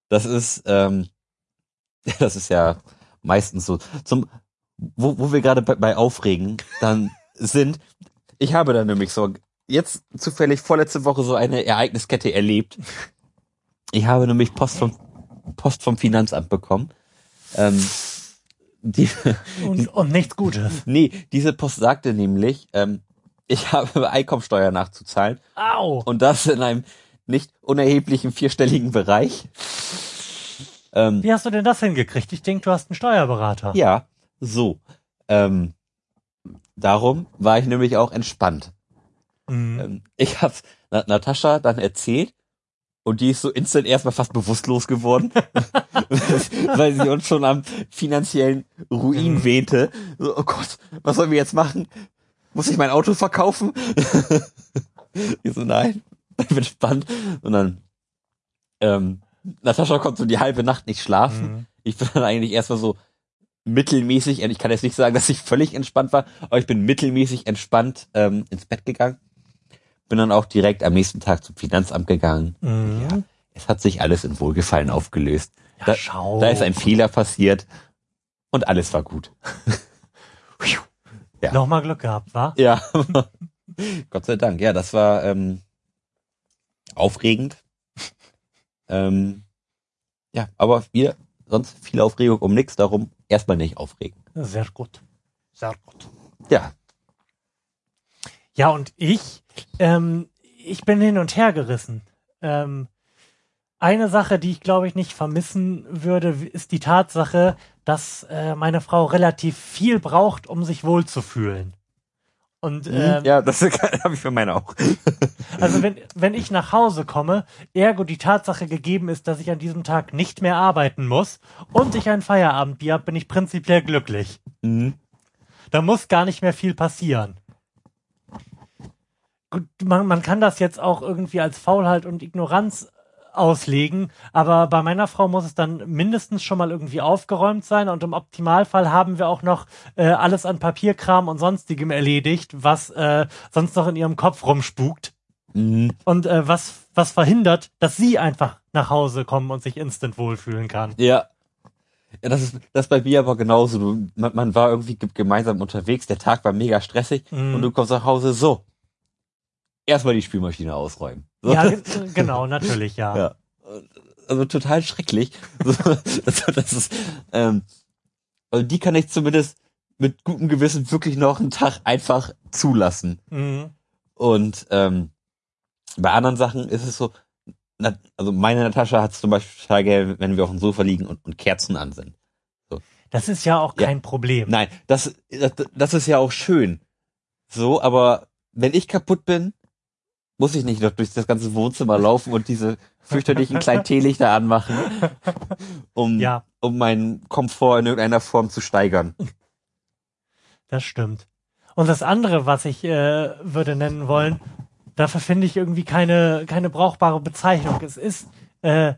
Speaker 2: Das ist, ähm, das ist ja meistens so. Zum, wo, wo wir gerade bei, bei Aufregen dann sind, ich habe da nämlich so jetzt zufällig vorletzte Woche so eine Ereigniskette erlebt. Ich habe nämlich Post vom Post vom Finanzamt bekommen. Ähm, die,
Speaker 1: Und, und nichts Gutes.
Speaker 2: nee, diese Post sagte nämlich, ähm, ich habe Einkommensteuer nachzuzahlen
Speaker 1: Au!
Speaker 2: und das in einem nicht unerheblichen vierstelligen Bereich. Ähm,
Speaker 1: Wie hast du denn das hingekriegt? Ich denke, du hast einen Steuerberater.
Speaker 2: ja, so. Ähm, darum war ich nämlich auch entspannt.
Speaker 1: Mhm.
Speaker 2: Ähm, ich hab's Na Natascha dann erzählt und die ist so instant erstmal fast bewusstlos geworden, weil sie uns schon am finanziellen Ruin
Speaker 1: Mhm.
Speaker 2: wähnte. So, oh Gott, was sollen wir jetzt machen? Muss ich mein Auto verkaufen? ich so, nein, ich bin spannend. Und dann, ähm, Natascha konnte so die halbe Nacht nicht schlafen.
Speaker 1: Mhm.
Speaker 2: Ich bin dann eigentlich erstmal so mittelmäßig, ich kann jetzt nicht sagen, dass ich völlig entspannt war, aber ich bin mittelmäßig entspannt ähm, ins Bett gegangen. Bin dann auch direkt am nächsten Tag zum Finanzamt gegangen.
Speaker 1: Mhm.
Speaker 2: Ja, es hat sich alles in Wohlgefallen aufgelöst.
Speaker 1: Ja,
Speaker 2: da,
Speaker 1: schau.
Speaker 2: da ist ein Fehler passiert und alles war gut. Ja.
Speaker 1: Nochmal Glück gehabt, wa?
Speaker 2: Ja, Gott sei Dank. Ja, das war ähm, aufregend. ähm, ja, aber wir sonst viel Aufregung um nichts, darum erstmal nicht aufregen.
Speaker 1: Sehr gut. Sehr gut.
Speaker 2: Ja,
Speaker 1: Ja, und ich, ähm, ich bin hin und her gerissen. Ähm, eine Sache, die ich glaube ich nicht vermissen würde, ist die Tatsache, dass äh, meine Frau relativ viel braucht, um sich wohlzufühlen. Und ähm,
Speaker 2: ja, das habe ich für meine auch.
Speaker 1: also wenn, wenn ich nach Hause komme, ergo die Tatsache gegeben ist, dass ich an diesem Tag nicht mehr arbeiten muss und ich ein Feierabendbier habe, bin ich prinzipiell glücklich.
Speaker 2: Mhm.
Speaker 1: Da muss gar nicht mehr viel passieren. Gut, man, man kann das jetzt auch irgendwie als Faulheit und Ignoranz auslegen, aber bei meiner Frau muss es dann mindestens schon mal irgendwie aufgeräumt sein und im Optimalfall haben wir auch noch äh, alles an Papierkram und sonstigem erledigt, was äh, sonst noch in ihrem Kopf rumspukt
Speaker 2: Mhm.
Speaker 1: und äh, was, was verhindert, dass sie einfach nach Hause kommen und sich instant wohlfühlen kann.
Speaker 2: Ja. Ja, das ist das ist bei mir aber genauso. Du, man, man war irgendwie ge- gemeinsam unterwegs, der Tag war mega stressig
Speaker 1: Mhm.
Speaker 2: und du kommst nach Hause so. Erstmal die Spülmaschine ausräumen. So.
Speaker 1: Ja, ge- genau, natürlich, ja.
Speaker 2: Ja. Also total schrecklich. So, das, ist, ähm, also die kann ich zumindest mit gutem Gewissen wirklich noch einen Tag einfach zulassen.
Speaker 1: Mhm.
Speaker 2: Und ähm, bei anderen Sachen ist es so, also meine Natascha hat es zum Beispiel total gerne, wenn wir auf dem Sofa liegen und, und Kerzen an sind.
Speaker 1: Das ist ja auch
Speaker 2: Ja.
Speaker 1: kein Problem.
Speaker 2: Nein, das, das, das ist ja auch schön. So, aber wenn ich kaputt bin, muss ich nicht noch durch das ganze Wohnzimmer laufen und diese fürchterlichen kleinen Teelichter anmachen, um,
Speaker 1: Ja.
Speaker 2: um meinen Komfort in irgendeiner Form zu steigern.
Speaker 1: Das stimmt. Und das andere, was ich äh, würde nennen wollen, dafür finde ich irgendwie keine, keine brauchbare Bezeichnung. Es ist äh,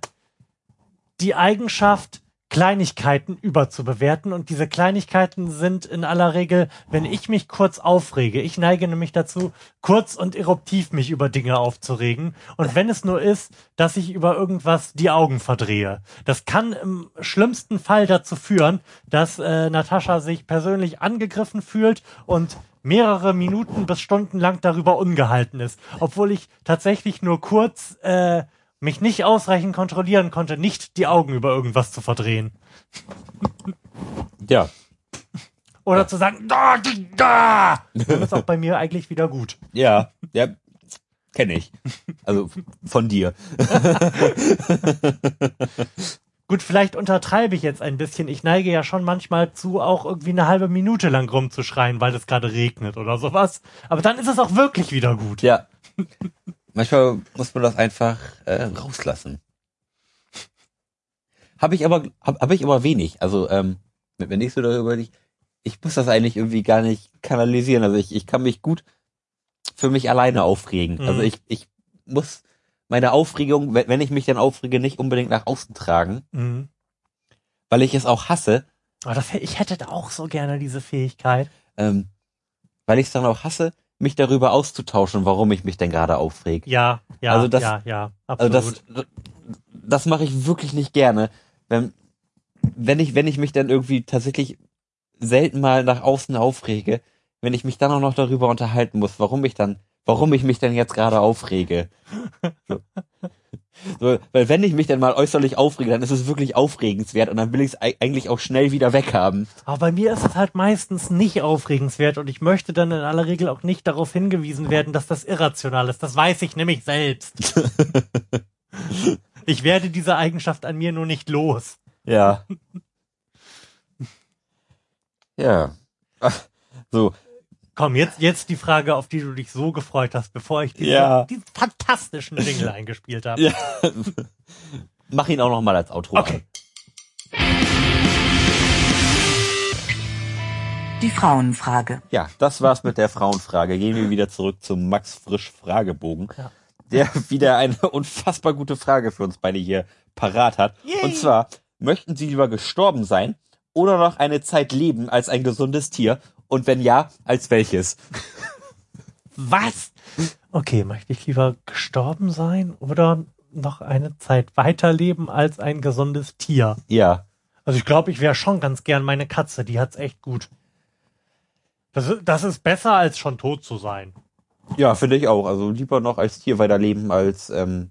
Speaker 1: die Eigenschaft, Kleinigkeiten überzubewerten. Und diese Kleinigkeiten sind in aller Regel, wenn ich mich kurz aufrege. Ich neige nämlich dazu, kurz und eruptiv mich über Dinge aufzuregen. Und wenn es nur ist, dass ich über irgendwas die Augen verdrehe. Das kann im schlimmsten Fall dazu führen, dass äh, Natascha sich persönlich angegriffen fühlt und mehrere Minuten bis Stunden lang darüber ungehalten ist, obwohl ich tatsächlich nur kurz äh, mich nicht ausreichend kontrollieren konnte, nicht die Augen über irgendwas zu verdrehen.
Speaker 2: Ja.
Speaker 1: Oder zu sagen, da, da, da. Dann ist auch bei mir eigentlich wieder gut.
Speaker 2: Ja, ja, kenne ich. Also von dir.
Speaker 1: Gut, vielleicht untertreibe ich jetzt ein bisschen. Ich neige ja schon manchmal zu, auch irgendwie eine halbe Minute lang rumzuschreien, weil es gerade regnet oder sowas. Aber dann ist es auch wirklich wieder gut.
Speaker 2: Ja. Manchmal muss man das einfach äh, rauslassen. Habe ich aber hab, hab ich aber wenig. Also ähm, wenn ich so darüber ich, ich muss das eigentlich irgendwie gar nicht kanalisieren. Also ich, ich kann mich gut für mich alleine aufregen.
Speaker 1: Mhm.
Speaker 2: Also ich, ich muss meine Aufregung, wenn wenn ich mich dann aufrege, nicht unbedingt nach außen tragen,
Speaker 1: Mhm.
Speaker 2: weil ich es auch hasse,
Speaker 1: Aber das, ich hätte da auch so gerne diese Fähigkeit.
Speaker 2: ähm, weil ich es dann auch hasse, mich darüber auszutauschen, warum ich mich denn gerade aufreg.
Speaker 1: Ja, ja,
Speaker 2: Also das-
Speaker 1: ja, ja,
Speaker 2: Also
Speaker 1: absolut.
Speaker 2: das, das mache ich wirklich nicht gerne. Wenn, wenn ich, wenn ich mich dann irgendwie tatsächlich selten mal nach außen aufrege, wenn ich mich dann auch noch darüber unterhalten muss, warum ich dann, warum ich mich denn jetzt gerade aufrege. So. So, weil wenn ich mich dann mal äußerlich aufrege, dann ist es wirklich aufregenswert und dann will ich es eigentlich auch schnell wieder weghaben.
Speaker 1: Aber bei mir ist es halt meistens nicht aufregenswert und ich möchte dann in aller Regel auch nicht darauf hingewiesen werden, dass das irrational ist. Das weiß ich nämlich selbst. ich werde diese Eigenschaft an mir nur nicht los.
Speaker 2: Ja. Ja. Ach, So,
Speaker 1: Komm, jetzt, jetzt die Frage, auf die du dich so gefreut hast, bevor ich diese,
Speaker 2: Ja.
Speaker 1: diesen fantastischen Jingle eingespielt habe.
Speaker 2: Ja. mach ihn auch noch mal als Outro.
Speaker 1: Okay.
Speaker 4: Die Frauenfrage.
Speaker 2: Ja, das war's mit der Frauenfrage. Gehen wir wieder zurück zum Max Frisch Fragebogen,
Speaker 1: Ja.
Speaker 2: der wieder eine unfassbar gute Frage für uns beide hier parat hat.
Speaker 1: Yay.
Speaker 2: Und zwar, möchten Sie lieber gestorben sein oder noch eine Zeit leben als ein gesundes Tier? Und wenn ja, als welches?
Speaker 1: Was? Okay, möchte ich lieber gestorben sein oder noch eine Zeit weiterleben als ein gesundes Tier?
Speaker 2: Ja,
Speaker 1: Also ich glaube, ich wäre schon ganz gern meine Katze, die hat's echt gut. Das ist, das ist besser, als schon tot zu sein.
Speaker 2: ja, finde ich auch. Also lieber noch als Tier weiterleben, als ähm,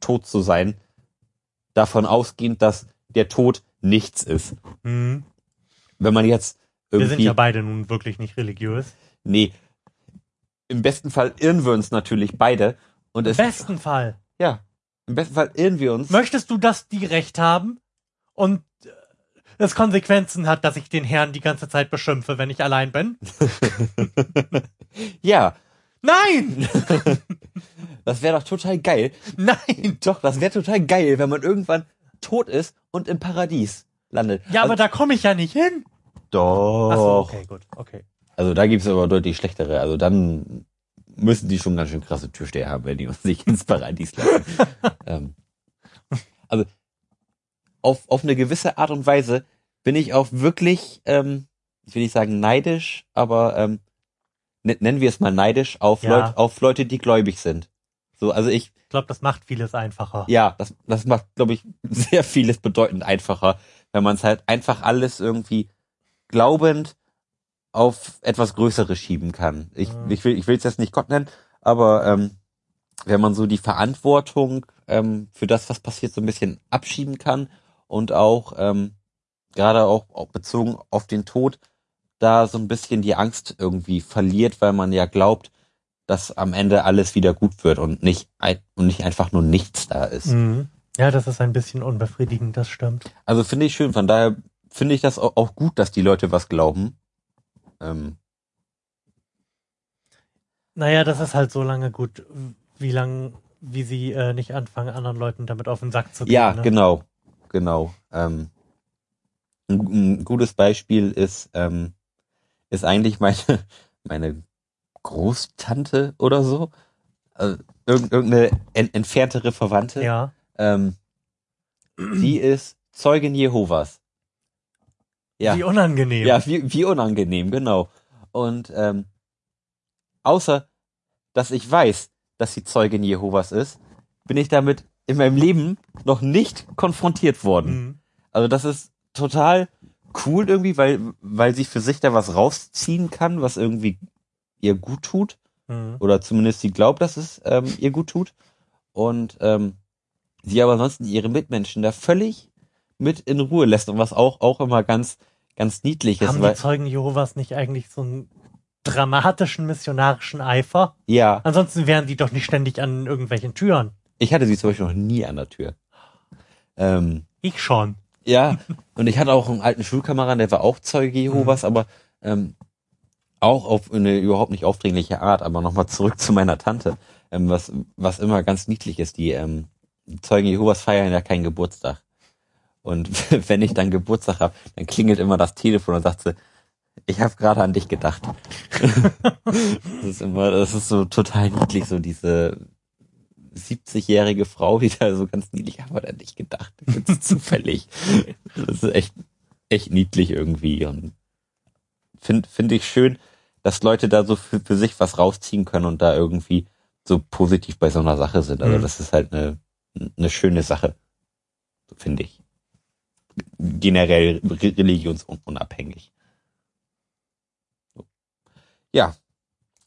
Speaker 2: tot zu sein. Davon ausgehend, dass der Tod nichts ist.
Speaker 1: Hm.
Speaker 2: Wenn man jetzt
Speaker 1: Wir
Speaker 2: irgendwie...
Speaker 1: sind ja beide nun wirklich nicht religiös.
Speaker 2: Nee. Im besten Fall irren wir uns natürlich beide. Und
Speaker 1: Im
Speaker 2: es,
Speaker 1: besten Fall.
Speaker 2: ja, im besten Fall irren wir uns.
Speaker 1: Möchtest du, dass die Recht haben und äh, es Konsequenzen hat, dass ich den Herrn die ganze Zeit beschimpfe, wenn ich allein bin?
Speaker 2: Ja,
Speaker 1: Nein!
Speaker 2: das wäre doch total geil.
Speaker 1: Nein!
Speaker 2: Doch, das wäre total geil, wenn man irgendwann tot ist und im Paradies landet.
Speaker 1: Ja, aber
Speaker 2: also,
Speaker 1: da komme ich ja nicht hin.
Speaker 2: Doch.
Speaker 1: Ach so, okay, gut, okay.
Speaker 2: Also da gibt's aber deutlich schlechtere. Also dann müssen die schon ganz schön krasse Türsteher haben, wenn die uns nicht ins Paradies lassen. ähm, also auf, auf eine gewisse Art und Weise bin ich auch wirklich, ähm, ich will nicht sagen neidisch, aber ähm, ne- nennen wir es mal neidisch auf,
Speaker 1: Ja.
Speaker 2: Leut, auf Leute, die gläubig sind. So, also ich,
Speaker 1: Ich glaube, das macht vieles einfacher.
Speaker 2: ja, das, das macht, glaube ich, sehr vieles bedeutend einfacher, wenn man es halt einfach alles irgendwie glaubend auf etwas Größeres schieben kann. Ich,
Speaker 1: Mhm.
Speaker 2: ich will ich will es jetzt nicht Gott nennen, aber ähm, wenn man so die Verantwortung ähm, für das, was passiert, so ein bisschen abschieben kann und auch ähm, gerade auch, auch bezogen auf den Tod, da so ein bisschen die Angst irgendwie verliert, weil man ja glaubt, dass am Ende alles wieder gut wird und nicht ein, und nicht einfach nur nichts da ist.
Speaker 1: Mhm. Ja, das ist ein bisschen unbefriedigend, das stimmt.
Speaker 2: Also finde ich schön. Von daher finde ich das auch, gut, dass die Leute was glauben. Ähm,
Speaker 1: Naja, das ist halt so lange gut, wie lang, wie sie äh, nicht anfangen, anderen Leuten damit auf den Sack zu gehen.
Speaker 2: ja,
Speaker 1: ne?
Speaker 2: genau, genau. Ähm, ein, ein gutes Beispiel ist ähm, ist eigentlich meine meine Großtante oder so, also irg irgendeine en entferntere Verwandte,
Speaker 1: Ja.
Speaker 2: ähm, die ist Zeugin Jehovas. Ja.
Speaker 1: Wie unangenehm.
Speaker 2: Ja, wie, wie unangenehm, genau. Und ähm, außer, dass ich weiß, dass sie Zeugin Jehovas ist, bin ich damit in meinem Leben noch nicht konfrontiert worden.
Speaker 1: Mhm.
Speaker 2: Also das ist total cool irgendwie, weil, weil sie für sich da was rausziehen kann, was irgendwie ihr gut tut.
Speaker 1: Mhm.
Speaker 2: Oder zumindest sie glaubt, dass es ähm, ihr gut tut. Und ähm, sie aber ansonsten ihre Mitmenschen da völlig mit in Ruhe lässt und was auch, auch immer ganz, ganz niedlich ist.
Speaker 1: Haben die Zeugen Jehovas nicht eigentlich so einen dramatischen missionarischen Eifer?
Speaker 2: ja,
Speaker 1: Ansonsten wären die doch nicht ständig an irgendwelchen Türen.
Speaker 2: ich hatte sie zum Beispiel noch nie an der Tür. Ähm,
Speaker 1: Ich schon.
Speaker 2: Ja, und ich hatte auch einen alten Schulkameraden, der war auch Zeuge Jehovas, aber ähm, auch auf eine überhaupt nicht aufdringliche Art. Aber nochmal zurück zu meiner Tante, ähm, was, was immer ganz niedlich ist. Die ähm, Zeugen Jehovas feiern ja keinen Geburtstag. Und wenn ich dann Geburtstag habe, dann klingelt immer das Telefon und sagt sie, ich habe gerade an dich gedacht. das ist immer, das ist so total niedlich, so diese 70-jährige Frau, die da so ganz niedlich, ich habe an dich gedacht. Ganz zufällig. Das ist echt, echt niedlich irgendwie und finde find ich schön, dass Leute da so für, für sich was rausziehen können und da irgendwie so positiv bei so einer Sache sind. Also
Speaker 1: Mhm.
Speaker 2: das ist halt eine, eine schöne Sache, finde ich. Generell re- religionsunabhängig. Ja.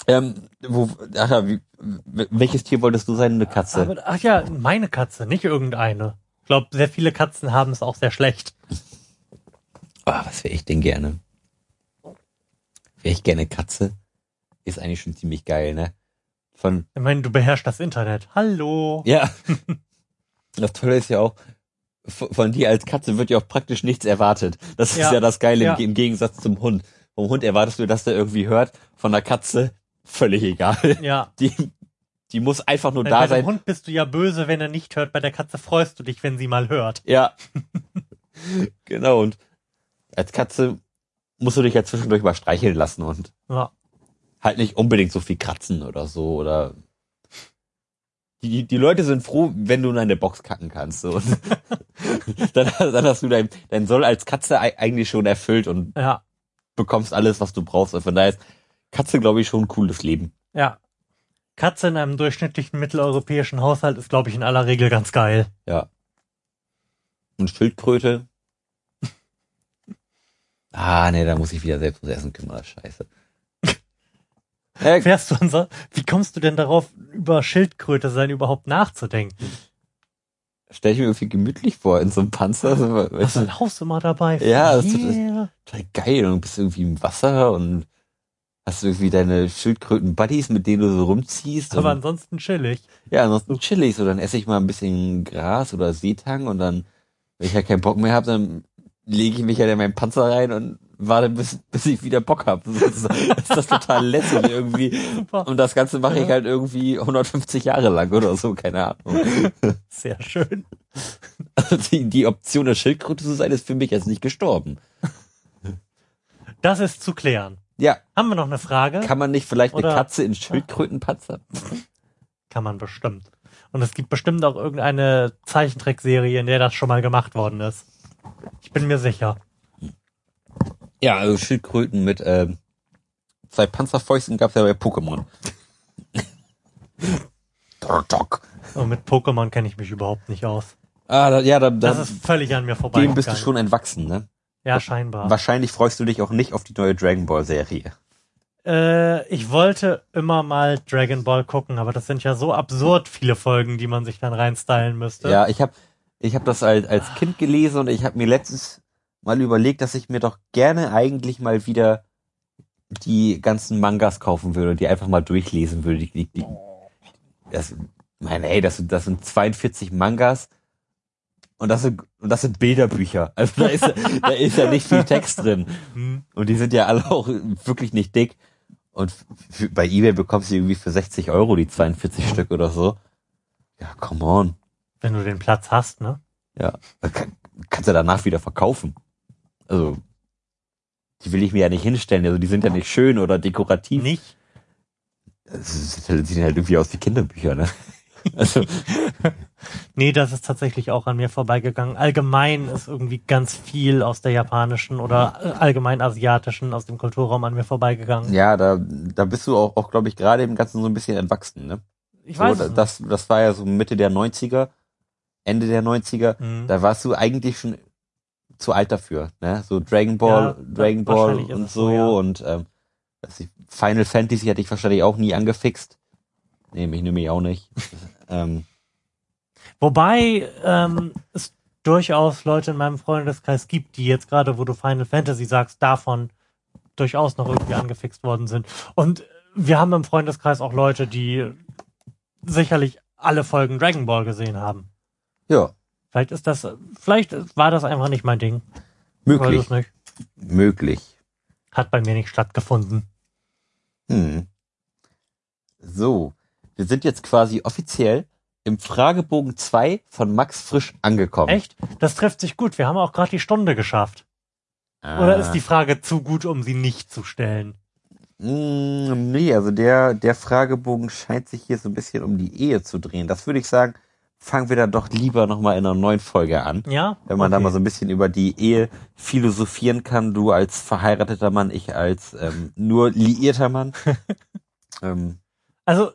Speaker 2: Ähm, wo, ach ja, wie, welches Tier wolltest du sein? Eine Katze?
Speaker 1: Aber, ach ja, meine Katze, nicht irgendeine. Ich glaube, sehr viele Katzen haben es auch sehr schlecht.
Speaker 2: Ah, was wäre ich denn gerne? Wäre ich gerne Katze? Ist eigentlich schon ziemlich geil, ne? Von,
Speaker 1: Ich meine, du beherrschst das Internet. Hallo.
Speaker 2: ja. Das Tolle ist ja auch, von dir als Katze wird ja auch praktisch nichts erwartet. Das ist
Speaker 1: Ja.
Speaker 2: das Geile
Speaker 1: Ja.
Speaker 2: im, Gegensatz zum Hund. Vom Hund erwartest du, dass der irgendwie hört. Von der Katze völlig egal.
Speaker 1: Ja.
Speaker 2: Die, die muss einfach nur
Speaker 1: Bei
Speaker 2: da
Speaker 1: dem
Speaker 2: sein.
Speaker 1: Hund bist du ja böse, wenn er nicht hört. Bei der Katze freust du dich, wenn sie mal hört.
Speaker 2: Ja. genau. Und als Katze musst du dich ja zwischendurch mal streicheln lassen und
Speaker 1: Ja.
Speaker 2: halt nicht unbedingt so viel kratzen oder so oder die, die Leute sind froh, wenn du in eine Box kacken kannst. So. Dann, dann hast du dein, dein Soll als Katze ei- eigentlich schon erfüllt und
Speaker 1: Ja.
Speaker 2: bekommst alles, was du brauchst. Und von daher ist Katze, glaube ich, schon ein cooles Leben.
Speaker 1: Ja. Katze in einem durchschnittlichen mitteleuropäischen Haushalt ist, glaube ich, in aller Regel ganz geil.
Speaker 2: Ja. Und Schildkröte. Ah, nee, da muss ich wieder selbst ums Essen kümmern. Scheiße. Äh,
Speaker 1: Fährst du unser, wie kommst du denn darauf, über Schildkröte sein überhaupt nachzudenken?
Speaker 2: stell ich mir irgendwie gemütlich vor in so einem Panzer. So,
Speaker 1: Hast du
Speaker 2: du,
Speaker 1: ein Haus immer dabei?
Speaker 2: Ja, das-
Speaker 1: yeah.
Speaker 2: total geil. Und du bist irgendwie im Wasser und hast irgendwie deine Schildkröten-Buddies, mit denen du so rumziehst.
Speaker 1: Aber ansonsten chillig.
Speaker 2: ja, ansonsten chillig. So, dann esse ich mal ein bisschen Gras oder Seetang und dann, wenn ich halt keinen Bock mehr habe, dann lege ich mich halt in meinen Panzer rein und warte, bis, bis ich wieder Bock habe. Das ist, das total lässig irgendwie.
Speaker 1: Super.
Speaker 2: Und das Ganze mache ich halt irgendwie 150 Jahre lang oder so, keine Ahnung.
Speaker 1: Sehr schön.
Speaker 2: Also die, die Option der Schildkröte zu sein, ist für mich jetzt nicht gestorben.
Speaker 1: Das ist zu klären.
Speaker 2: Ja,
Speaker 1: Haben wir noch eine Frage?
Speaker 2: kann man nicht vielleicht eine
Speaker 1: Oder-
Speaker 2: Katze in Schildkrötenpanzer?
Speaker 1: Kann man bestimmt. Und es gibt bestimmt auch irgendeine Zeichentrickserie, in der das schon mal gemacht worden ist. Ich bin mir sicher.
Speaker 2: Ja, also Schildkröten mit ähm, zwei Panzerfäusten gab's ja bei Pokémon.
Speaker 1: Und mit Pokémon kenne ich mich überhaupt nicht aus.
Speaker 2: Ah, da, ja, da,
Speaker 1: Das
Speaker 2: da
Speaker 1: ist völlig an mir vorbei.
Speaker 2: dem bist du schon entwachsen, ne?
Speaker 1: Ja, scheinbar.
Speaker 2: Wahrscheinlich freust du dich auch nicht auf die neue Dragon Ball Serie.
Speaker 1: Äh, ich wollte immer mal Dragon Ball gucken, aber das sind ja so absurd viele Folgen, die man sich dann reinstylen müsste.
Speaker 2: Ja, ich habe ich hab das als, als Kind gelesen und ich habe mir letztens mal überlegt, dass ich mir doch gerne eigentlich mal wieder die ganzen Mangas kaufen würde, die einfach mal durchlesen würde. Die, die, die, das, meine, ey, das, sind- das sind 42 Mangas und das sind, und das sind Bilderbücher. Also da ist, da ist ja nicht viel Text drin.
Speaker 1: Hm.
Speaker 2: Und die sind ja alle auch wirklich nicht dick. Und für, bei eBay bekommst du irgendwie für 60 Euro die 42 Stück oder so. Ja, come on.
Speaker 1: Wenn du den Platz hast, ne?
Speaker 2: Ja, kann, kannst du danach wieder verkaufen. Also, die will ich mir ja nicht hinstellen. Also die sind ja nicht schön oder dekorativ.
Speaker 1: Nicht?
Speaker 2: Das sieht halt irgendwie aus wie Kinderbücher, ne? Also,
Speaker 1: Nee, das ist tatsächlich auch an mir vorbeigegangen. Allgemein ist irgendwie ganz viel aus der japanischen oder äh, allgemein asiatischen, aus dem Kulturraum an mir vorbeigegangen.
Speaker 2: ja, da, da bist du auch, auch glaube ich, gerade im Ganzen so ein bisschen entwachsen, ne?
Speaker 1: Ich weiß
Speaker 2: so,
Speaker 1: nicht.
Speaker 2: das, das war ja so Mitte der 90er, Ende der 90er.
Speaker 1: Mhm.
Speaker 2: Da warst du eigentlich schon zu alt dafür, ne? So Dragon Ball,
Speaker 1: Ja,
Speaker 2: Dragon Ball und so
Speaker 1: so, ja.
Speaker 2: und ähm, ich, Final Fantasy hatte ich wahrscheinlich auch nie angefixt. Nee, mich nämlich auch nicht. ähm,
Speaker 1: Wobei ähm, es durchaus Leute in meinem Freundeskreis gibt, die jetzt gerade, wo du Final Fantasy sagst, davon durchaus noch irgendwie angefixt worden sind. Und wir haben im Freundeskreis auch Leute, die sicherlich alle Folgen Dragon Ball gesehen haben.
Speaker 2: ja,
Speaker 1: Vielleicht ist das, vielleicht war das einfach nicht mein Ding.
Speaker 2: Möglich,
Speaker 1: nicht.
Speaker 2: möglich.
Speaker 1: Hat bei mir nicht stattgefunden.
Speaker 2: Hm. So, wir sind jetzt quasi offiziell im Fragebogen 2 von Max Frisch angekommen.
Speaker 1: Echt? Das trifft sich gut. Wir haben auch gerade die Stunde geschafft.
Speaker 2: Ah.
Speaker 1: Oder ist die Frage zu gut, um sie nicht zu stellen?
Speaker 2: Mm, Nee, also der, der Fragebogen scheint sich hier so ein bisschen um die Ehe zu drehen. Das würde ich sagen, fangen wir da doch lieber nochmal in einer neuen Folge an.
Speaker 1: Ja?
Speaker 2: Wenn man da
Speaker 1: Okay.
Speaker 2: mal so ein bisschen über die Ehe philosophieren kann, du als verheirateter Mann, ich als ähm, nur liierter Mann. ähm,
Speaker 1: Also,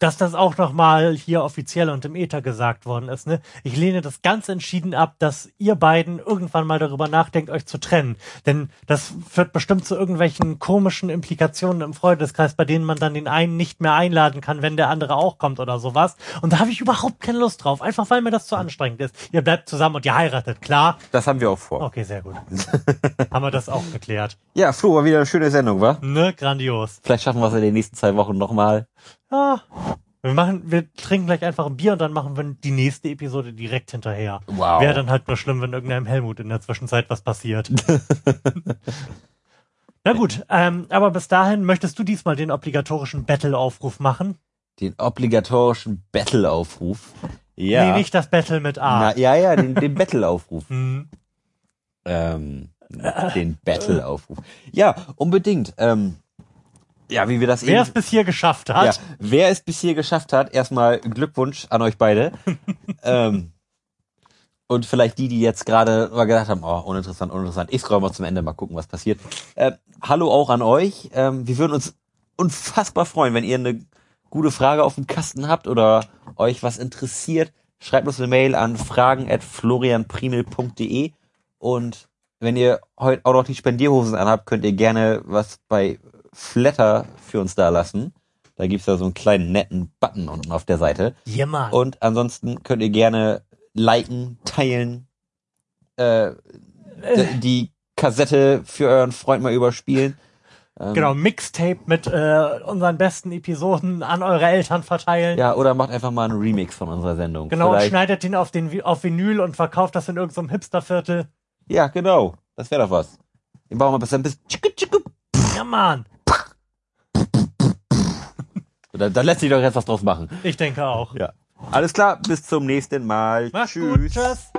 Speaker 1: dass das auch nochmal hier offiziell und im Äther gesagt worden ist, ne? Ich lehne das ganz entschieden ab, dass ihr beiden irgendwann mal darüber nachdenkt, euch zu trennen. Denn das führt bestimmt zu irgendwelchen komischen Implikationen im Freundeskreis, bei denen man dann den einen nicht mehr einladen kann, wenn der andere auch kommt oder sowas. Und da habe ich überhaupt keine Lust drauf, einfach weil mir das zu anstrengend ist. Ihr bleibt zusammen und ihr heiratet, klar?
Speaker 2: das haben wir auch vor.
Speaker 1: Okay, sehr gut. Haben wir das auch geklärt.
Speaker 2: Ja, Flo, war wieder eine schöne Sendung, wa?
Speaker 1: Ne? Grandios.
Speaker 2: Vielleicht schaffen wir es in den nächsten zwei Wochen nochmal.
Speaker 1: Ah, wir machen, wir trinken gleich einfach ein Bier und dann machen wir die nächste Episode direkt hinterher.
Speaker 2: Wow.
Speaker 1: Wäre dann halt nur schlimm, wenn irgendeinem Helmut in der Zwischenzeit was passiert. Na gut, ähm, aber bis dahin möchtest du diesmal den obligatorischen Battle-Aufruf machen?
Speaker 2: Den obligatorischen Battle-Aufruf. Ja.
Speaker 1: Nee, nicht das Battle mit A.
Speaker 2: Na, ja, ja, den, den Battle-Aufruf.
Speaker 1: Hm.
Speaker 2: ähm, den Battle-Aufruf. Ja, unbedingt. Ähm, ja, wie wir das
Speaker 1: Wer
Speaker 2: eben.
Speaker 1: es bis hier geschafft hat,
Speaker 2: ja, wer es bis hier geschafft hat, erstmal Glückwunsch an euch beide. ähm, und vielleicht die, die jetzt gerade mal gedacht haben, oh, uninteressant, uninteressant. Ich scroll mal zum Ende, mal gucken, was passiert. Äh, hallo auch an euch. Ähm, wir würden uns unfassbar freuen, wenn ihr eine gute Frage auf dem Kasten habt oder euch was interessiert. Schreibt uns eine Mail an fragen.florianprimel.de und wenn ihr heute auch noch die Spendierhosen anhabt, könnt ihr gerne was bei Flatter für uns da lassen. Da gibt's da so einen kleinen netten Button unten auf der Seite.
Speaker 1: ja, Mann.
Speaker 2: Und ansonsten könnt ihr gerne liken, teilen, äh, d- die Kassette für euren Freund mal überspielen. Ähm,
Speaker 1: genau, Mixtape mit äh, unseren besten Episoden an eure Eltern verteilen.
Speaker 2: Ja, oder macht einfach mal einen Remix von unserer Sendung.
Speaker 1: Genau, und schneidet ihn auf, den, auf Vinyl und verkauft das in irgendeinem Hipsterviertel.
Speaker 2: Ja, genau. Das wäre doch was. Den bauen wir bis ein bisschen.
Speaker 1: Ja, Mann.
Speaker 2: Da, da lässt sich doch jetzt was draus machen.
Speaker 1: Ich denke auch.
Speaker 2: Ja. Alles klar, bis zum nächsten Mal.
Speaker 1: Mach's
Speaker 2: Tschüss.
Speaker 1: gut, tschüss.